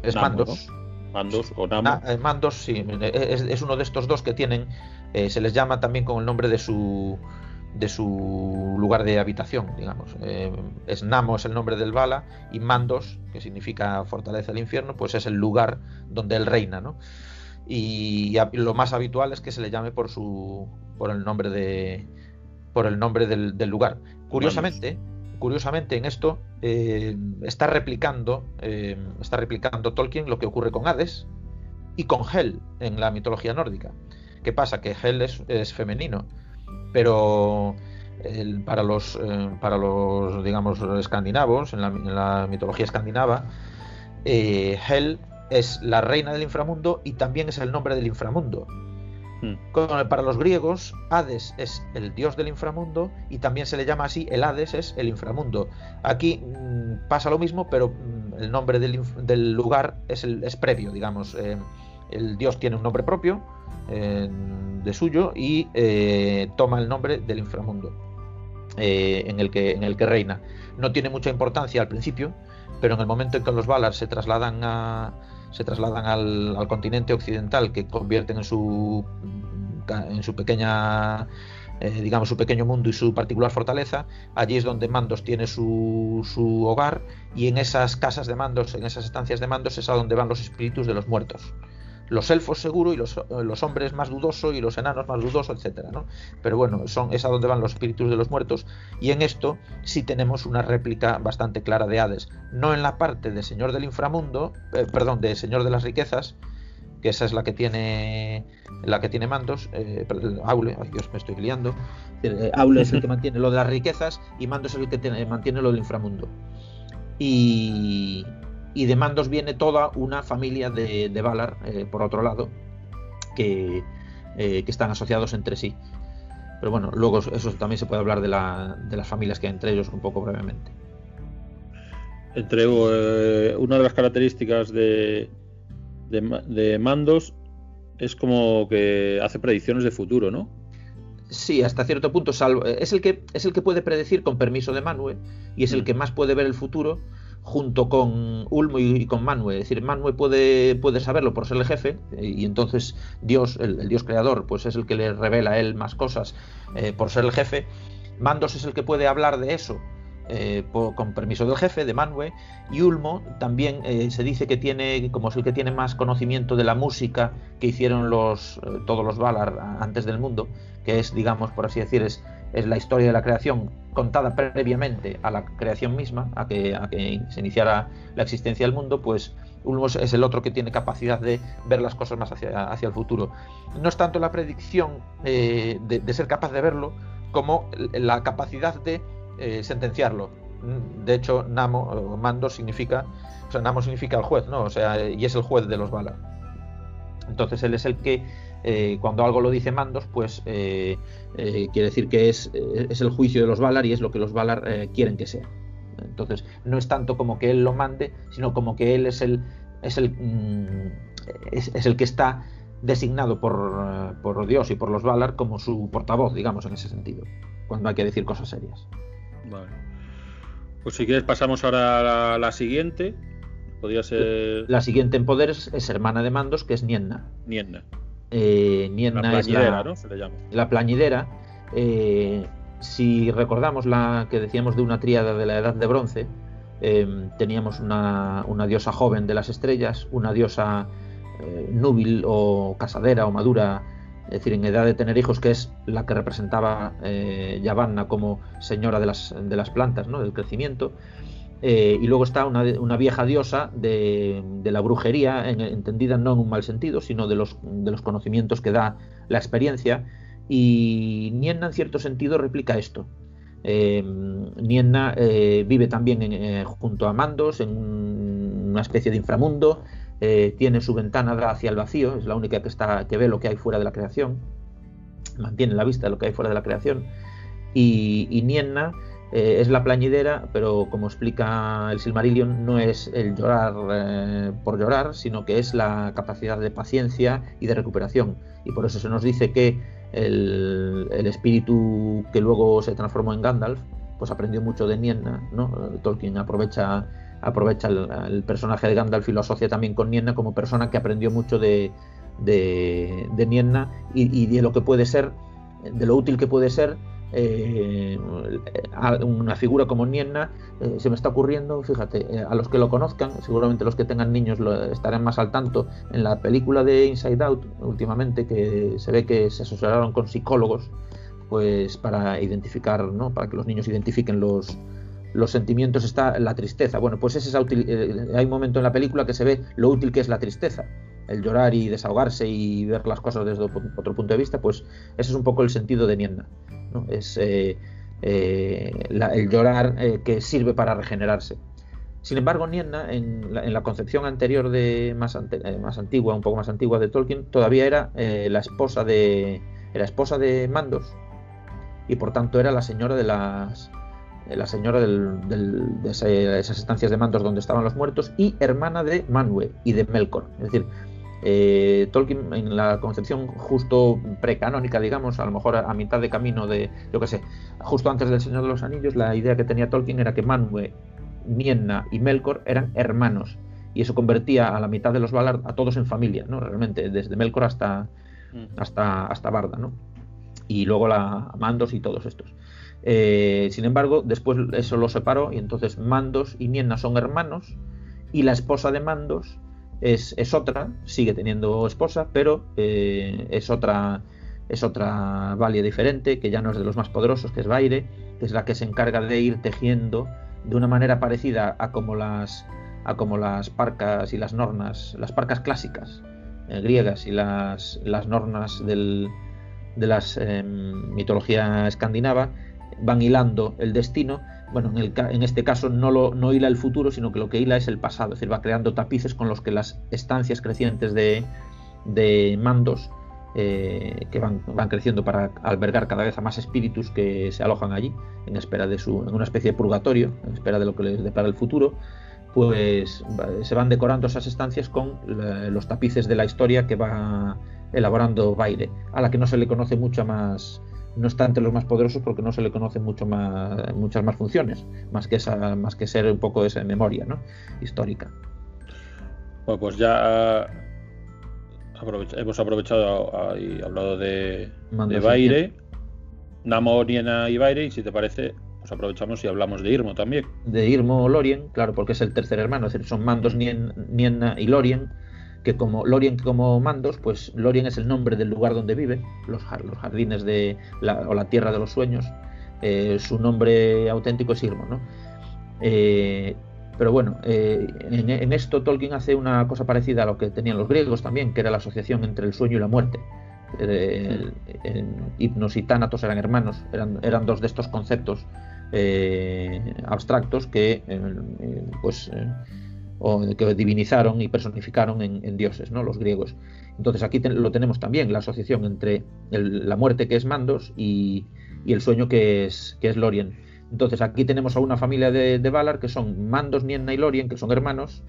[SPEAKER 3] Es Mandos.
[SPEAKER 2] Mandos o Namo.
[SPEAKER 3] Eh, Mandos, sí, es, uno de estos dos que tienen, eh, se les llama también con el nombre de su de su lugar de habitación, digamos. Eh, es Namo es el nombre del Bala y Mandos, que significa fortaleza del infierno, pues es el lugar donde él reina, ¿no? Y, lo más habitual es que se le llame por su por el nombre de por el nombre del, lugar. Curiosamente, curiosamente en esto eh, está replicando eh, está replicando Tolkien lo que ocurre con Hades y con Hel en la mitología nórdica. ¿Qué pasa? Que Hel es femenino pero para los eh, para los digamos escandinavos en la, mitología escandinava Hel es la reina del inframundo y también es el nombre del inframundo hmm. para los griegos Hades es el dios del inframundo y también se le llama así el Hades es el inframundo aquí mm, pasa lo mismo pero mm, el nombre del, lugar es, el, es previo digamos eh, el dios tiene un nombre propio de suyo y eh, toma el nombre del inframundo eh, en, el que, en el que reina. No tiene mucha importancia al principio, pero en el momento en que los Valar se trasladan a, se trasladan al, continente occidental, que convierten en su en su pequeña eh, digamos su pequeño mundo y su particular fortaleza, allí es donde Mandos tiene su, su, hogar y en esas casas de Mandos, en esas estancias de Mandos es a donde van los espíritus de los muertos los elfos seguro y los, los, hombres más dudosos y los enanos más dudosos, etcétera, ¿no? Pero bueno, son, es a donde van los espíritus de los muertos y en esto sí tenemos una réplica bastante clara de Hades, no en la parte de Señor del Inframundo, eh, perdón, de Señor de las Riquezas, que esa es la que tiene la que tiene mandos, eh, Aule, ay Dios, me estoy liando. Eh, Aule es el que <laughs> mantiene lo de las riquezas y Mandos es el que mantiene lo del inframundo. Y, y de mandos viene toda una familia de, de Valar, eh, por otro lado, que, eh, que, están asociados entre sí. Pero bueno, luego eso también se puede hablar de, la, de las familias que hay entre ellos un poco brevemente.
[SPEAKER 2] Entre eh, una de las características de, de, mandos es como que hace predicciones de futuro, ¿no?
[SPEAKER 3] Sí, hasta cierto punto, salvo, es el que es el que puede predecir con permiso de Manue y es el mm. que más puede ver el futuro junto con Ulmo y, con Manue. Es decir, Manue puede, puede saberlo por ser el jefe, y entonces Dios, el, Dios creador, pues es el que le revela a él más cosas eh, por ser el jefe. Mandos es el que puede hablar de eso eh, con permiso del jefe, de Manue, y Ulmo también eh, se dice que tiene, como es el que tiene más conocimiento de la música que hicieron los, todos los Valar antes del mundo, que es, digamos, por así decir, es es la historia de la creación contada previamente a la creación misma, a que, se iniciara la existencia del mundo, pues Ulmos es el otro que tiene capacidad de ver las cosas más hacia, hacia el futuro. No es tanto la predicción eh, de, ser capaz de verlo, como la capacidad de eh, sentenciarlo. De hecho, Namo, Mando, significa, o sea, Namo significa el juez, ¿no? O sea, y es el juez de los Valar. Entonces él es el que eh, cuando algo lo dice Mandos, pues eh, eh, quiere decir que es, es, el juicio de los Valar y es lo que los Valar quieren que sea. Entonces, no es tanto como que él lo mande, sino como que él es el, es el, mm, es, el que está designado por, por, Dios y por los Valar como su portavoz, digamos, en ese sentido, cuando hay que decir cosas serias.
[SPEAKER 2] Vale. Pues si quieres pasamos ahora a la, siguiente. Podría ser...
[SPEAKER 3] La siguiente en poder es, hermana de Mandos, que es Nienna.
[SPEAKER 2] Nienna.
[SPEAKER 3] Eh, la plañidera, ¿no? Se le llama. La plañidera. Eh, si recordamos la que decíamos de una tríada de la Edad de Bronce, em, teníamos una, diosa joven de las estrellas, una diosa eh, núbil o casadera o madura, es decir, en edad de tener hijos, que es la que representaba eh, Yavanna como señora de las, de las plantas, ¿no? del crecimiento. Eh, y luego está una, vieja diosa de, la brujería, entendida no en un mal sentido, sino de los, conocimientos que da la experiencia. Y Nienna, en cierto sentido, replica esto. Eh, Nienna eh, vive también junto a Mandos, en una especie de inframundo. tiene su ventana hacia el vacío, es la única que, está, que ve lo que hay fuera de la creación. Mantiene la vista de lo que hay fuera de la creación. Y Nienna eh, es la plañidera, pero como explica el Silmarillion, no es el llorar eh, por llorar, sino que es la capacidad de paciencia y de recuperación. Y por eso se nos dice que el, espíritu que luego se transformó en Gandalf, pues aprendió mucho de Nienna, ¿no? Tolkien aprovecha, aprovecha el, personaje de Gandalf y lo asocia también con Nienna como persona que aprendió mucho de, de, Nienna y de lo que puede ser, de lo útil que puede ser eh, una figura como Nienna eh, se me está ocurriendo, fíjate, eh, a los que lo conozcan, seguramente los que tengan niños lo, estarán más al tanto, en la película de Inside Out, últimamente, que se ve que se asociaron con psicólogos, pues para identificar, ¿no? para que los niños identifiquen los, los sentimientos, está la tristeza. Bueno, pues ese es hay un momento en la película que se ve lo útil que es la tristeza el llorar y desahogarse y ver las cosas desde otro punto de vista, pues ese es un poco el sentido de Nienna. Es eh, eh, el llorar eh, que sirve para regenerarse. Sin embargo, Nienna, en la, concepción anterior de más, más, antigua, un poco más antigua de Tolkien, todavía era la esposa de era esposa de Mandos y por tanto era la señora de las la señora de esas estancias de Mandos donde estaban los muertos y hermana de Manwë y de Melkor. Es decir, eh, Tolkien en la concepción justo precanónica, digamos, a lo mejor a, mitad de camino de, yo qué sé, justo antes del Señor de los Anillos, la idea que tenía Tolkien era que Manwë, Nienna y Melkor eran hermanos y eso convertía a la mitad de los Valar a todos en familia, ¿no? Realmente, desde Melkor hasta, mm. hasta, hasta Barda, ¿no? Y luego la Mandos y todos estos. Eh, sin embargo, después eso lo separó y entonces Mandos y Nienna son hermanos y la esposa de Mandos es, otra, sigue teniendo esposa, pero eh, es otra es otra Valia diferente, que ya no es de los más poderosos, que es Baire, que es la que se encarga de ir tejiendo de una manera parecida a como las a como las parcas y las nornas, las parcas clásicas eh, griegas y las, las nornas del, de la em, mitología escandinava van hilando el destino bueno, en, el, en, este caso no, lo, hila el futuro, sino que lo que hila es el pasado, es decir, va creando tapices con los que las estancias crecientes de, mandos eh, que van, van, creciendo para albergar cada vez a más espíritus que se alojan allí, en espera de su, en una especie de purgatorio, en espera de lo que les depara el futuro, pues se van decorando esas estancias con los tapices de la historia que va elaborando Baile, a la que no se le conoce mucha más no está entre los más poderosos porque no se le conocen mucho más, muchas más funciones, más que, esa, más que ser un poco esa memoria ¿no? histórica.
[SPEAKER 2] Bueno, pues ya hemos aprovechado y hablado de, de Baire, Namo, Niena y Baire, y si te parece, pues aprovechamos y hablamos de Irmo también.
[SPEAKER 3] De Irmo Lorien, claro, porque es el tercer hermano, es decir, son Mandos, Niena y Lorien que como Lorien como mandos, pues Lorien es el nombre del lugar donde vive, los, los jardines de la, o la tierra de los sueños. Eh, su nombre auténtico es Irmo, ¿no? Eh, pero bueno, eh, en, esto Tolkien hace una cosa parecida a lo que tenían los griegos también, que era la asociación entre el sueño y la muerte. hipnos y tánatos eran hermanos, eran, eran dos de estos conceptos abstractos que pues o que divinizaron y personificaron en, dioses, ¿no? los griegos. Entonces aquí lo tenemos también, la asociación entre la muerte que es Mandos y, el sueño que es, que es Lorien. Entonces aquí tenemos a una familia de, Valar que son Mandos, Nienna y Lorien, que son hermanos,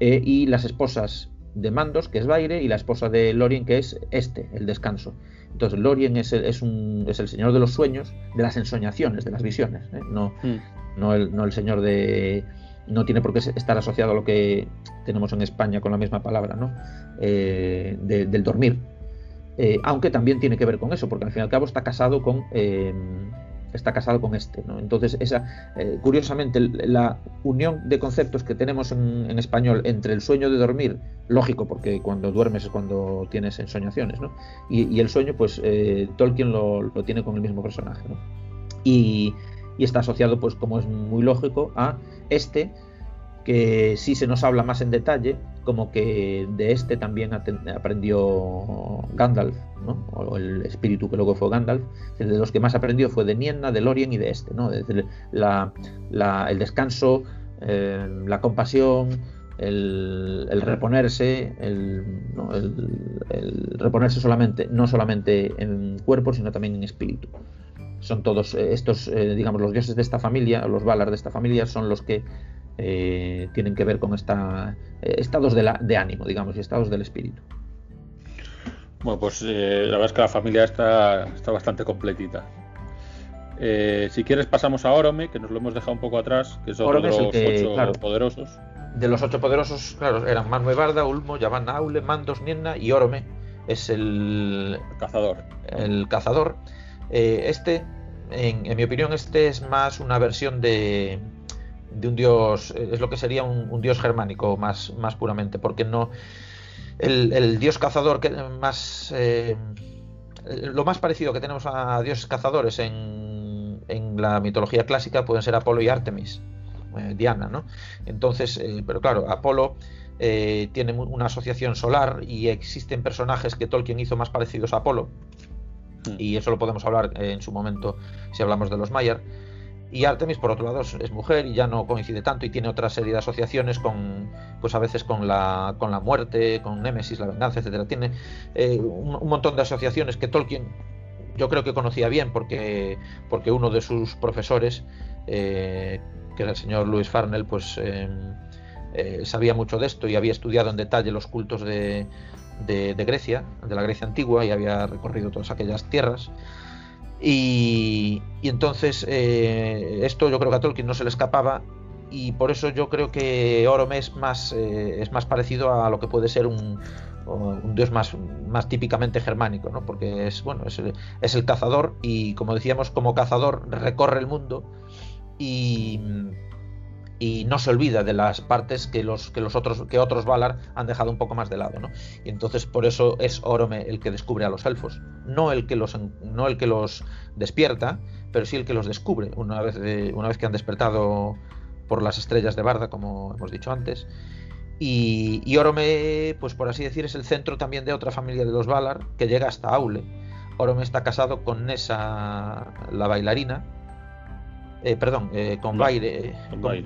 [SPEAKER 3] eh, y las esposas de Mandos, que es Baire, y la esposa de Lorien, que es este, el descanso. Entonces Lorien es el, es un, es el señor de los sueños, de las ensoñaciones, de las visiones, ¿eh? no, mm. no, el, no el señor de no tiene por qué estar asociado a lo que tenemos en España con la misma palabra, ¿no? Eh, del dormir. Eh, aunque también tiene que ver con eso, porque al fin y al cabo está casado con eh, está casado con este, ¿no? Entonces esa, curiosamente, la unión de conceptos que tenemos en, español entre el sueño de dormir, lógico, porque cuando duermes es cuando tienes ensoñaciones, ¿no? Y, el sueño, pues Tolkien lo, lo, tiene con el mismo personaje, ¿no? Y, y está asociado, pues como es muy lógico, a este, que sí se nos habla más en detalle, como que de este también aprendió Gandalf, ¿no? o el espíritu que luego fue Gandalf, de los que más aprendió fue de Nienna, de Lorien y de este, ¿no? el descanso, eh, la compasión, el, reponerse, el, reponerse solamente, no solamente en cuerpo, sino también en espíritu son todos eh, estos, eh, digamos, los dioses de esta familia, los Valar de esta familia, son los que eh, tienen que ver con esta, estados de, la, de ánimo, digamos, y estados del espíritu.
[SPEAKER 2] Bueno, pues la verdad es que la familia está, está bastante completita. si quieres pasamos a Orome, que nos lo hemos dejado un poco atrás, que son los ocho poderosos.
[SPEAKER 3] De los ocho poderosos, claro, eran Manwë Barda, Ulmo, Yavanna Aule, Mandos, Nienna y Orome es el,
[SPEAKER 2] cazador.
[SPEAKER 3] El cazador. este en, mi opinión, este es más una versión de, de un dios, es lo que sería un, dios germánico más, puramente, porque no. El, dios cazador que más. Eh, lo más parecido que tenemos a dioses cazadores en, en la mitología clásica pueden ser Apolo y Artemis, eh, Diana, ¿no? Entonces, eh, pero claro, Apolo tiene una asociación solar y existen personajes que Tolkien hizo más parecidos a Apolo. Y eso lo podemos hablar en su momento si hablamos de los Mayer. Y Artemis, por otro lado, es mujer y ya no coincide tanto y tiene otra serie de asociaciones con, pues a veces con la, con la muerte, con Némesis, la venganza, etcétera. Tiene eh, un, montón de asociaciones que Tolkien yo creo que conocía bien porque, porque uno de sus profesores, eh, que era el señor Louis Farnell, pues eh, sabía mucho de esto y había estudiado en detalle los cultos de, de, Grecia, de la Grecia antigua, y había recorrido todas aquellas tierras. Y, entonces eh, esto yo creo que a Tolkien no se le escapaba y por eso yo creo que Orome es más, eh, es más parecido a lo que puede ser un, un dios más, más típicamente germánico, ¿no? porque es, bueno, es el, es el cazador y como decíamos, como cazador recorre el mundo y y no se olvida de las partes que los, que los otros que otros Valar han dejado un poco más de lado, ¿no? Y entonces por eso es Orome el que descubre a los elfos, no el que los no el que los despierta, pero sí el que los descubre una vez una vez que han despertado por las estrellas de Barda, como hemos dicho antes. Y, y, Orome, pues por así decir, es el centro también de otra familia de los Valar que llega hasta Aule. Orome está casado con Nessa, la bailarina, eh, perdón, eh, con Baire.
[SPEAKER 2] Con,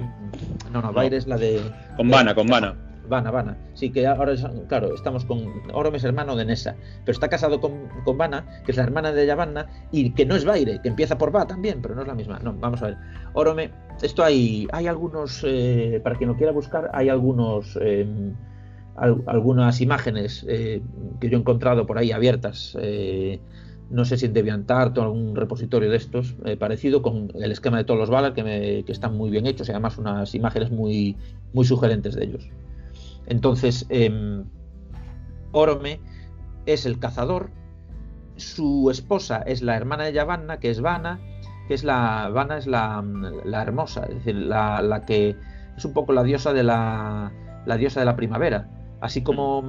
[SPEAKER 3] no, no, Baire es la de.
[SPEAKER 2] Con Vana, con Vana.
[SPEAKER 3] Vana, Vana. Sí, que ahora, claro, estamos con. Orome es hermano de Nessa, pero está casado con, con Vana, que es la hermana de Yavanna, y que no es Baire, que empieza por Va también, pero no es la misma. No, vamos a ver. Orome, esto hay, hay algunos, eh, para quien lo quiera buscar, hay algunos. Em, algunas imágenes que yo he encontrado por ahí abiertas no sé si en DeviantArt o algún repositorio de estos, eh, parecido con el esquema de todos los Valar, que, están muy bien hechos y además unas imágenes muy, muy sugerentes de ellos. Entonces, eh, Orome es el cazador, su esposa es la hermana de Yavanna, que es Vana, que es la, Vana es la, hermosa, es decir, la, que es un poco la diosa de la, la diosa de la primavera, así como,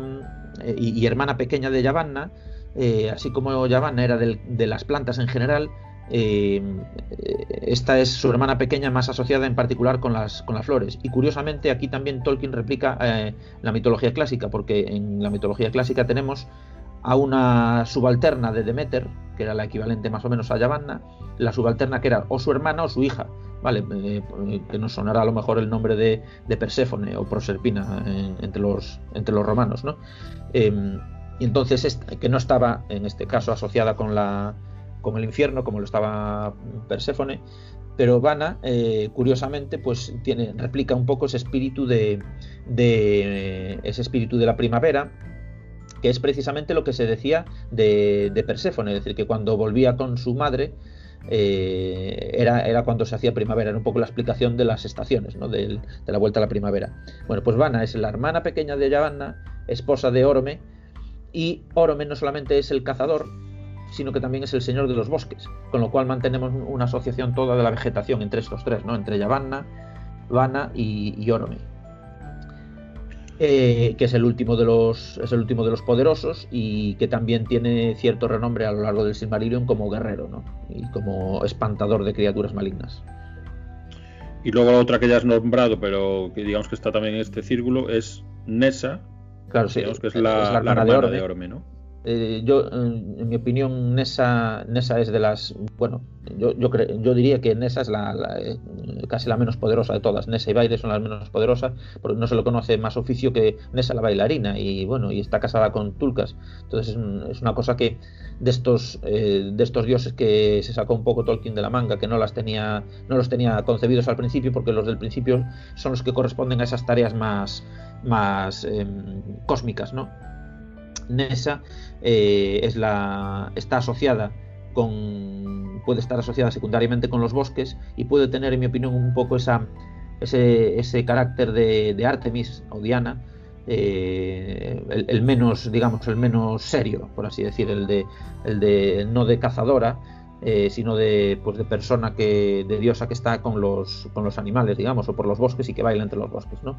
[SPEAKER 3] eh, y, hermana pequeña de Yavanna, eh, así como Yavanna era de las plantas en general, eh, esta es su hermana pequeña más asociada en particular con las, con las flores. Y curiosamente aquí también Tolkien replica eh, la mitología clásica, porque en la mitología clásica tenemos a una subalterna de Demeter, que era la equivalente más o menos a Yavanna, la subalterna que era o su hermana o su hija, ¿vale? que nos sonará a lo mejor el nombre de, de Perséfone o Proserpina entre, los, entre los romanos, ¿no? Y entonces que no estaba en este caso asociada con la con el infierno como lo estaba Perséfone pero Vana eh, curiosamente pues tiene replica un poco ese espíritu de, ese espíritu de la primavera que es precisamente lo que se decía de, de Perséfone es decir que cuando volvía con su madre eh, era, era, cuando se hacía primavera, era un poco la explicación de las estaciones, ¿no? de, la vuelta a la primavera. Bueno, pues Vana es la hermana pequeña de Yavanna, esposa de Orome, y Orome no solamente es el cazador, sino que también es el señor de los bosques, con lo cual mantenemos una asociación toda de la vegetación entre estos tres, ¿no? entre Yavanna, Vana y, Orome. Eh, que es el último de los es el último de los poderosos y que también tiene cierto renombre a lo largo del Silmarillion como guerrero ¿no? y como espantador de criaturas malignas.
[SPEAKER 2] Y luego la otra que ya has nombrado, pero que digamos que está también en este círculo, es Nessa,
[SPEAKER 3] Claro, sí.
[SPEAKER 2] que es la, hermana, de, Orme. ¿no?
[SPEAKER 3] Eh, yo, en mi opinión, Nessa, Nessa es de las. Bueno, yo, yo, yo diría que Nessa es la, eh, casi la menos poderosa de todas. Nessa y Baile son las menos poderosas, porque no se lo conoce más oficio que Nessa la bailarina, y bueno, y está casada con Tulcas. Entonces es, una cosa que de estos, eh, de estos dioses que se sacó un poco Tolkien de la manga, que no las tenía, no los tenía concebidos al principio, porque los del principio son los que corresponden a esas tareas más, más em, cósmicas, ¿no? Nessa eh, es la, está asociada con, puede estar asociada secundariamente con los bosques y puede tener, en mi opinión, un poco esa, ese, ese carácter de, Artemis o Diana, eh, el, menos, digamos, el menos serio, por así decir, el de, el de no de cazadora, eh, sino de, pues de persona que, de diosa que está con los, con los animales, digamos, o por los bosques y que baila entre los bosques, ¿no?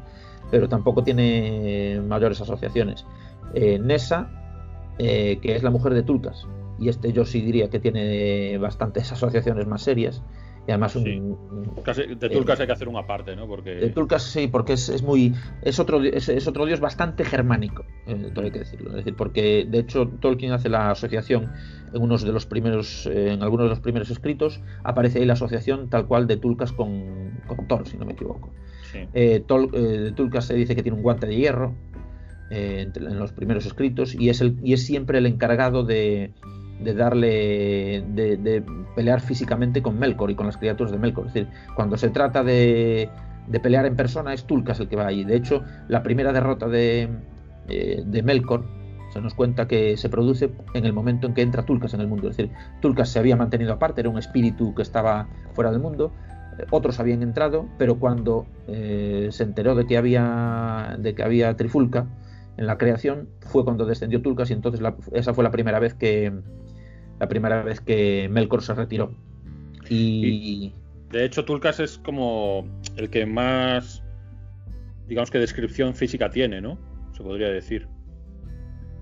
[SPEAKER 3] Pero tampoco tiene mayores asociaciones. Nessa eh, que es la mujer de Tulcas. Y este yo sí diría que tiene bastantes asociaciones más serias. Y además un,
[SPEAKER 2] de Tulcas hay que hacer una parte, ¿no? Porque...
[SPEAKER 3] De Tulcas sí, porque es, es muy es otro es, otro dios bastante germánico, eh, hay que decirlo. Es decir, porque de hecho Tolkien hace la asociación en unos de los primeros eh, en algunos de los primeros escritos aparece ahí la asociación tal cual de Tulcas con, con Thor, si no me equivoco. Tulcas se dice que tiene un guante de hierro, eh, en los primeros escritos y es, el, y es siempre el encargado de, darle de, pelear físicamente con Melkor y con las criaturas de Melkor. Es decir, cuando se trata de, pelear en persona es Tulkas el que va ahí. De hecho, la primera derrota de, eh, de Melkor se nos cuenta que se produce en el momento en que entra Tulkas en el mundo. Es decir, Tulkas se había mantenido aparte, era un espíritu que estaba fuera del mundo. Eh, otros habían entrado, pero cuando se enteró de que había de que había trifulca, en la creación fue cuando descendió Tulcas y entonces esa fue la primera vez que la primera vez que Melkor se retiró. Y,
[SPEAKER 2] de hecho Tulcas es como el que más digamos que descripción física tiene, ¿no? Se podría decir.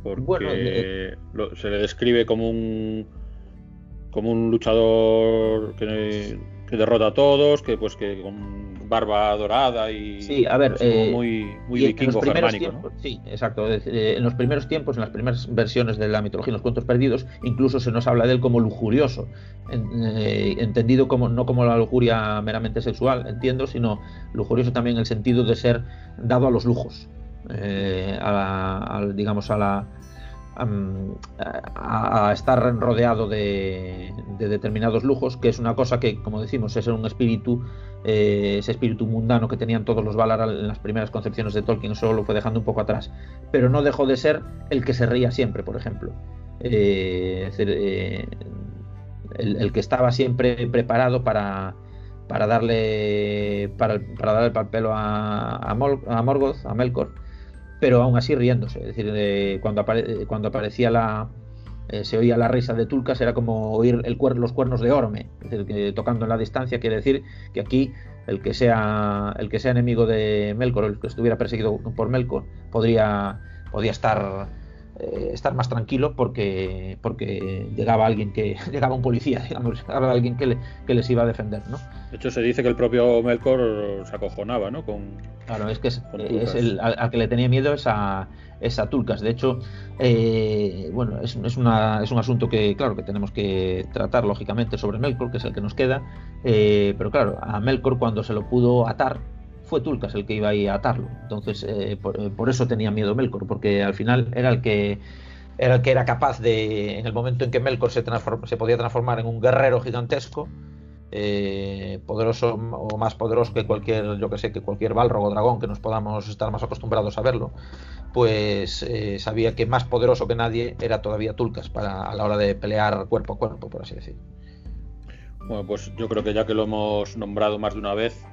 [SPEAKER 2] Porque se le describe como un como un luchador que que derrota a todos, que pues que con barba dorada y
[SPEAKER 3] sí, a ver, eh,
[SPEAKER 2] muy, muy vikingo germánico,
[SPEAKER 3] ¿no? Sí, exacto. Eh, en los primeros tiempos, en las primeras versiones de la mitología, en los cuentos perdidos, incluso se nos habla de él como lujurioso, eh, entendido como no como la lujuria meramente sexual, entiendo, sino lujurioso también en el sentido de ser dado a los lujos, a, digamos a la a, estar rodeado de, determinados lujos, que es una cosa que, como decimos, es un espíritu, eh, ese espíritu mundano que tenían todos los Valar en las primeras concepciones de Tolkien, solo lo fue dejando un poco atrás. Pero no dejó de ser el que se reía siempre, por ejemplo. Eh, eh, el, que estaba siempre preparado para, para darle para, para el papel a, a Morgoth, a Melkor pero aún así riéndose. Es decir, cuando, cuando aparecía la. Eh, se oía la risa de Tulcas, era como oír el los cuernos de Orme, es decir, que tocando en la distancia, quiere decir que aquí el que sea el que sea enemigo de Melkor, el que estuviera perseguido por Melkor, podría, podría estar eh, estar más tranquilo porque, porque llegaba alguien que, <laughs> llegaba un policía, digamos, llegaba alguien que, que les iba a defender, ¿no?
[SPEAKER 2] De hecho, se dice que el propio Melkor se acojonaba, ¿no? Con,
[SPEAKER 3] claro, es que es, el, al, que le tenía miedo es a, Tulcas. De hecho, eh, bueno, es, es, una, es un asunto que, claro, que tenemos que tratar, lógicamente, sobre Melkor, que es el que nos queda. Eh, pero claro, a Melkor cuando se lo pudo atar, fue Tulcas el que iba a atarlo. Entonces, eh, eh, por, eso tenía miedo Melkor, porque al final era el que era el que era capaz de, en el momento en que Melkor se, se podía transformar en un guerrero gigantesco, eh, poderoso o más poderoso que cualquier, yo que sé, que cualquier Balrog o dragón que nos podamos estar más acostumbrados a verlo, pues sabía que más poderoso que nadie era todavía Tulcas para a la hora de pelear cuerpo a cuerpo, por así decir.
[SPEAKER 2] Bueno, pues yo creo que ya que lo hemos nombrado más de una vez,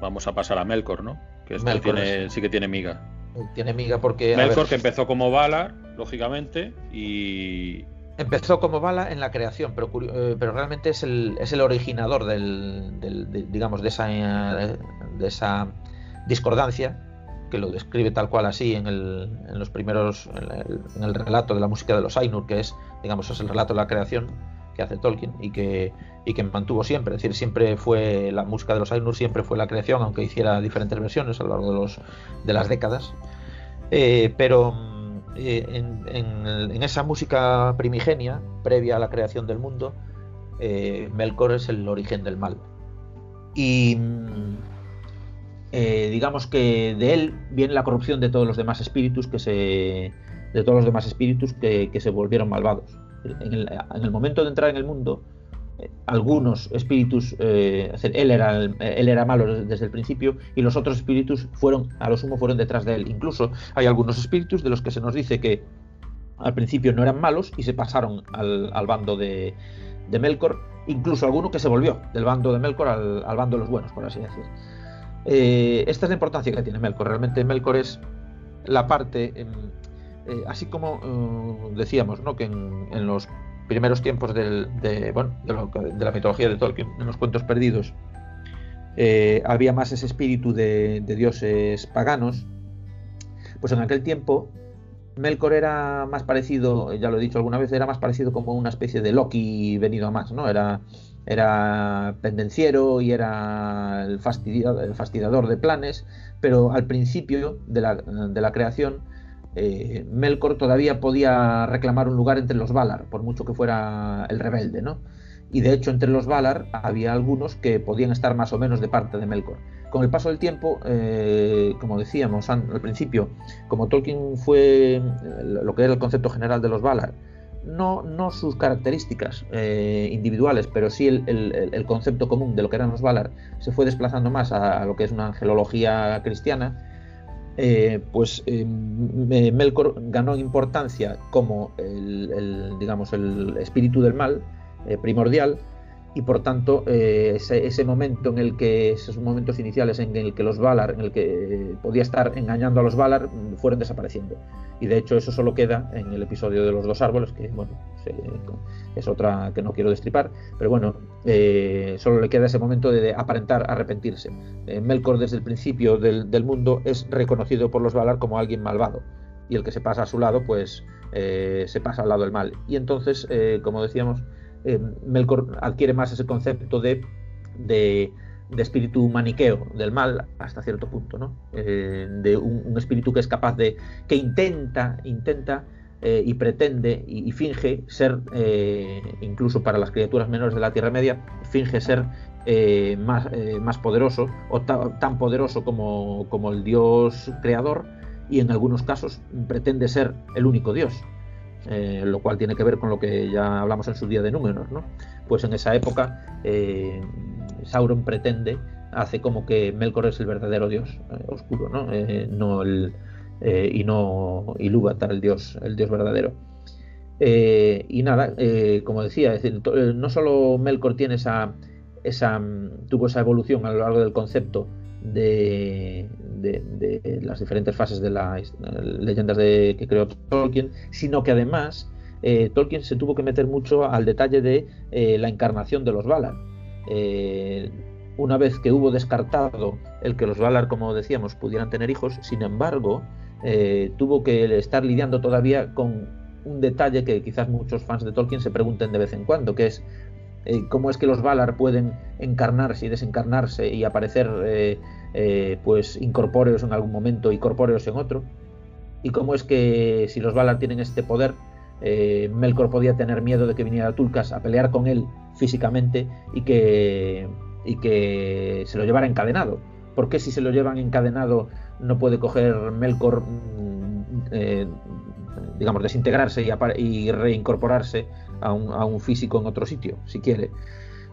[SPEAKER 2] vamos a pasar a Melkor, ¿no? Que este tiene, sí que tiene miga.
[SPEAKER 3] Tiene miga porque.
[SPEAKER 2] Melkor, que empezó como Valar, lógicamente, y.
[SPEAKER 3] Empezó como Valar en la creación, pero, eh, pero realmente es el, es el originador del, digamos, de esa, de esa discordancia que lo describe tal cual así en, el, en los primeros en el, relato de la música de los Ainur que es digamos es el relato de la creación que hace Tolkien y que, y que mantuvo siempre. Es decir, siempre fue la música de los Ainur, siempre fue la creación, aunque hiciera diferentes versiones a lo largo de, los, de las décadas. Eh, pero eh, en, esa música primigenia, previa a la creación del mundo, eh, Melkor es el origen del mal. Y mm, digamos que de él viene la corrupción de todos los demás espíritus que se de todos los demás espíritus que, se volvieron malvados. En el, momento de entrar en el mundo, algunos espíritus, él, era él era malo desde el principio y los otros espíritus fueron, a lo sumo, fueron detrás de él. Incluso hay algunos espíritus de los que se nos dice que al principio no eran malos y se pasaron al bando de, Melkor, incluso alguno que se volvió del bando de Melkor al, bando de los buenos, por así decir. Eh, esta es la importancia que tiene Melkor. Realmente Melkor es la parte, em, eh, así como eh, decíamos, ¿no? que en, los primeros tiempos de, la mitología de Tolkien, en los cuentos perdidos, había más ese espíritu de, de dioses paganos, pues en aquel tiempo Melkor era más parecido, ya lo he dicho alguna vez, era más parecido como una especie de Loki venido a más, ¿no? Era, era pendenciero y era el, fastidiador de planes, pero al principio de la, creación, eh, Melkor todavía podía reclamar un lugar entre los Valar, por mucho que fuera el rebelde, ¿no? Y de hecho, entre los Valar había algunos que podían estar más o menos de parte de Melkor. Con el paso del tiempo, eh, como decíamos al principio, como Tolkien fue eh, lo que era el concepto general de los Valar, no, sus características eh, individuales, pero sí el, concepto común de lo que eran los Valar, se fue desplazando más a, lo que es una angelología cristiana, pues Melkor ganó importancia como el, digamos, el espíritu del mal primordial y por tanto eh, ese, momento en el que esos momentos iniciales en el que los Valar en el que podía estar engañando a los Valar fueron desapareciendo. Y de hecho eso solo queda en el episodio de los dos árboles que bueno es otra que no quiero destripar pero bueno eh, solo le queda ese momento de, aparentar arrepentirse. Eh, Melkor desde el principio del, del, mundo es reconocido por los Valar como alguien malvado y el que se pasa a su lado pues se pasa al lado del mal. Y entonces como decíamos eh, Melkor adquiere más ese concepto de, de, espíritu maniqueo del mal hasta cierto punto, ¿no? Eh, de un, espíritu que es capaz de, que intenta, intenta eh, y pretende y, finge ser, incluso para las criaturas menores de la Tierra Media, finge ser más, más, poderoso o tan poderoso como, como el Dios creador y en algunos casos pretende ser el único Dios. Eh, lo cual tiene que ver con lo que ya hablamos en su día de números, ¿no? Pues en esa época eh, Sauron pretende, hace como que Melkor es el verdadero dios eh, oscuro, ¿no? no y no Ilúvatar, el dios, el dios verdadero. y nada, como decía, decir, no solo Melkor tiene esa, esa, tuvo esa evolución a lo largo del concepto de, las diferentes fases de las leyendas de, que creó Tolkien, sino que además eh, Tolkien se tuvo que meter mucho al detalle de eh, la encarnación de los Valar. Eh, una vez que hubo descartado el que los Valar, como decíamos, pudieran tener hijos, sin embargo, tuvo que estar lidiando todavía con un detalle que quizás muchos fans de Tolkien se pregunten de vez en cuando, que es eh, cómo es que los Valar pueden encarnarse y desencarnarse y aparecer eh, eh, pues incorpóreos en algún momento y corpóreos en otro. Y cómo es que si los Valar tienen este poder, Melkor podía tener miedo de que viniera Tulkas a pelear con él físicamente y que, y que se lo llevara encadenado. ¿Por qué si se lo llevan encadenado no puede coger Melkor, mm, digamos, desintegrarse y reincorporarse a un, físico en otro sitio, si quiere.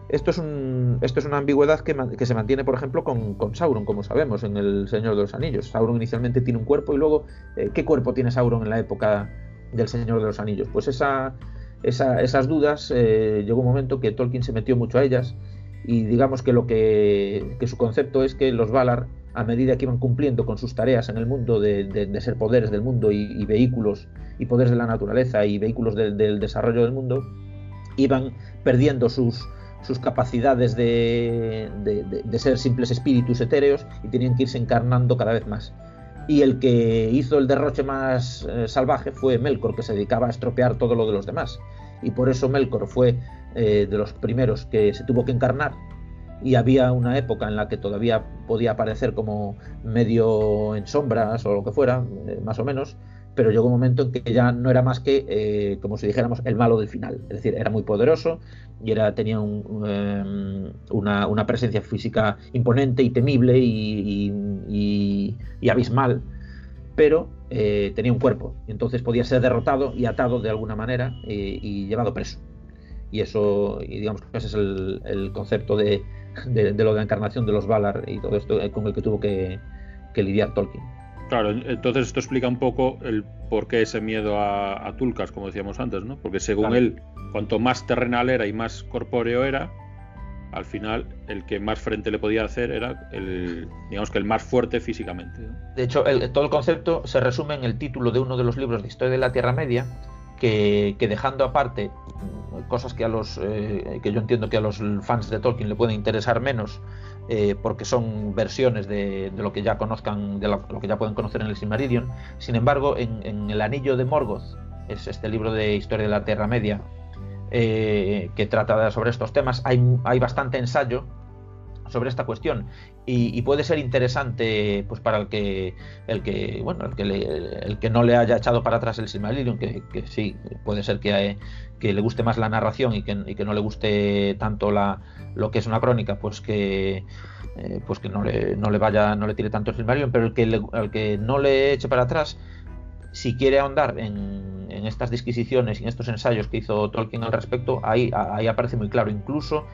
[SPEAKER 3] Esto es, una ambigüedad que, se mantiene, por ejemplo, con, Sauron, como sabemos, en El Señor de los Anillos. Sauron inicialmente tiene un cuerpo y luego, eh, ¿qué cuerpo tiene Sauron en la época del Señor de los Anillos? Pues esa, esas dudas, eh, llegó un momento que Tolkien se metió mucho a ellas y digamos que lo que, que su concepto es que los Valar, a medida que iban cumpliendo con sus tareas en el mundo de, ser poderes del mundo y, vehículos y poderes de la naturaleza y vehículos del desarrollo del mundo, iban perdiendo sus, capacidades de, ser simples espíritus etéreos y tenían que irse encarnando cada vez más. Y el que hizo el derroche más eh, salvaje fue Melkor, que se dedicaba a estropear todo lo de los demás. Y por eso Melkor fue eh, de los primeros que se tuvo que encarnar y había una época en la que todavía podía aparecer como medio en sombras o lo que fuera, eh, más o menos, pero llegó un momento en que ya no era más que, eh, como si dijéramos, el malo del final. Es decir, era muy poderoso y era, tenía em, una, presencia física imponente y temible y, abismal, pero eh, tenía un cuerpo y entonces podía ser derrotado y atado de alguna manera y llevado preso. Y eso, y digamos que ese es el, concepto de, lo de la encarnación de los Valar y todo esto con el que tuvo que lidiar Tolkien.
[SPEAKER 2] Claro, entonces esto explica un poco el por qué ese miedo a, Tulcas, como decíamos antes, ¿no? Porque según él, cuanto más terrenal era y más corpóreo era, al final el que más frente le podía hacer era el, digamos que el más fuerte físicamente.
[SPEAKER 3] De hecho, todo el concepto se resume en el título de uno de los libros de historia de la Tierra Media, que, dejando aparte cosas que a los eh, que yo entiendo que a los fans de Tolkien le pueden interesar menos eh, porque son versiones de, lo que ya conozcan, de lo, que ya pueden conocer en el Silmarillion. Sin embargo, en, El Anillo de Morgoth, es este libro de historia de la Tierra Media, eh, que trata sobre estos temas, hay, hay bastante ensayo sobre esta cuestión y, puede ser interesante pues para el que el que bueno el que, el que no le haya echado para atrás el Silmarillion que, que sí puede ser que, le guste más la narración y que, y que no le guste tanto la, lo que es una crónica, pues que eh, pues que no le, no le vaya, no le tire tanto el Silmarillion, pero el que, al que no le eche para atrás, si quiere ahondar en, en, estas disquisiciones y en estos ensayos que hizo Tolkien al respecto, ahí, ahí aparece muy claro. Incluso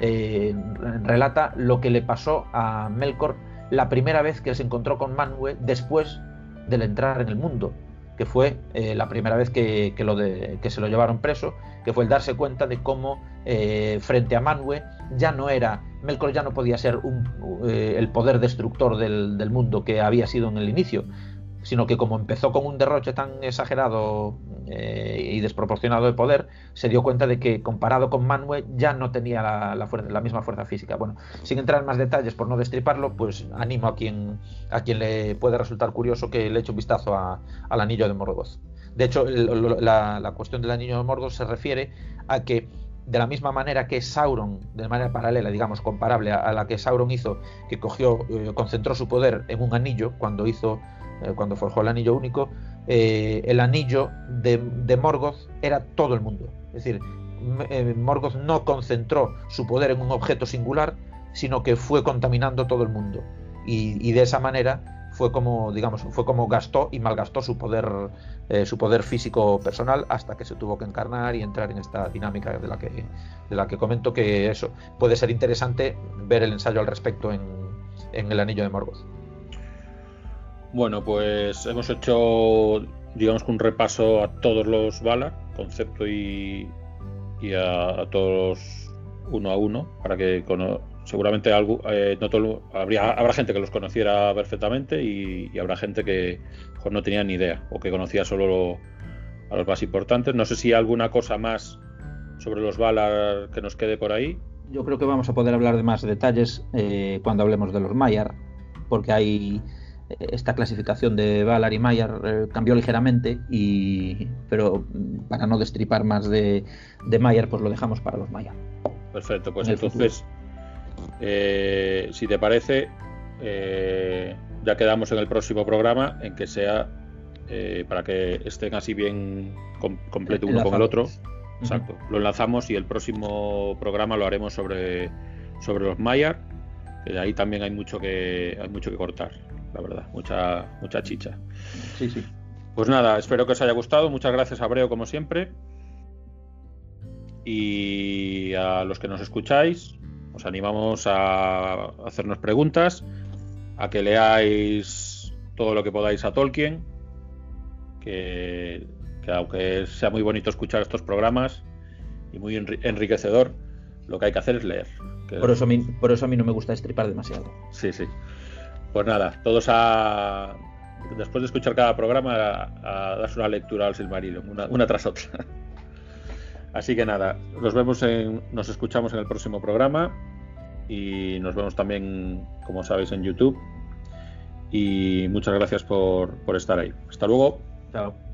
[SPEAKER 3] eh, relata lo que le pasó a Melkor la primera vez que se encontró con Manwë después del entrar en el mundo que fue eh, la primera vez que, que, se lo llevaron preso, que fue el darse cuenta de cómo eh, frente a Manwë ya no era, Melkor ya no podía ser un, el poder destructor del, del, mundo que había sido en el inicio, sino que como empezó con un derroche tan exagerado eh, y desproporcionado de poder, se dio cuenta de que comparado con Manwë ya no tenía la, misma fuerza física. Bueno, sin entrar en más detalles por no destriparlo, pues animo a quien, a quien le puede resultar curioso que le eche un vistazo al anillo de Morgoth. De hecho, la, cuestión del anillo de Morgoth se refiere a que de la misma manera que Sauron, de manera paralela, digamos, comparable a, la que Sauron hizo, que cogió, eh, concentró su poder en un anillo cuando hizo cuando forjó el anillo único, eh, el anillo de, Morgoth era todo el mundo. Es decir, eh, Morgoth no concentró su poder en un objeto singular, sino que fue contaminando todo el mundo. Y, de esa manera fue como, digamos, fue como gastó y malgastó su poder, su poder físico personal hasta que se tuvo que encarnar y entrar en esta dinámica de la que, que comento que eso puede ser interesante ver el ensayo al respecto en el anillo de Morgoth.
[SPEAKER 2] Bueno, pues hemos hecho, digamos un repaso a todos los Valar, concepto y, a, todos uno a uno, para que seguramente algo, eh, no habría, habrá gente que los conociera perfectamente y, habrá gente que no tenía ni idea o que conocía solo a los más importantes. No sé si hay alguna cosa más sobre los Valar que nos quede por ahí.
[SPEAKER 3] Yo creo que vamos a poder hablar de más detalles eh, cuando hablemos de los Maiar, porque hay esta clasificación de Valar y Mayer eh, cambió ligeramente, y, pero para no destripar más de, de Mayer, pues lo dejamos para los Mayer.
[SPEAKER 2] Perfecto, pues entonces, eh, si te parece, eh, ya quedamos en el próximo programa en que sea para que estén así bien completo uno con el otro. Exacto. Lo enlazamos y el próximo programa lo haremos sobre, sobre los Mayer, que ahí también hay mucho que hay mucho que cortar la verdad, mucha, mucha chicha.
[SPEAKER 3] Sí, sí.
[SPEAKER 2] Pues nada, espero que os haya gustado. Muchas gracias, Abreo, como siempre. Y a los que nos escucháis, os animamos a hacernos preguntas, a que leáis todo lo que podáis a Tolkien, que, aunque sea muy bonito escuchar estos programas y muy enriquecedor, lo que hay que hacer es leer.
[SPEAKER 3] Por, eso a mí, por eso a mí no me gusta estripar demasiado.
[SPEAKER 2] Sí, sí. Pues nada, todos a. Después de escuchar cada programa, a, darse una lectura al Silmarillion, una, tras otra. <laughs> Así que nada, nos vemos en, nos escuchamos en el próximo programa y nos vemos también, como sabéis, en YouTube. Y muchas gracias por, por estar ahí. Hasta luego.
[SPEAKER 3] Chao.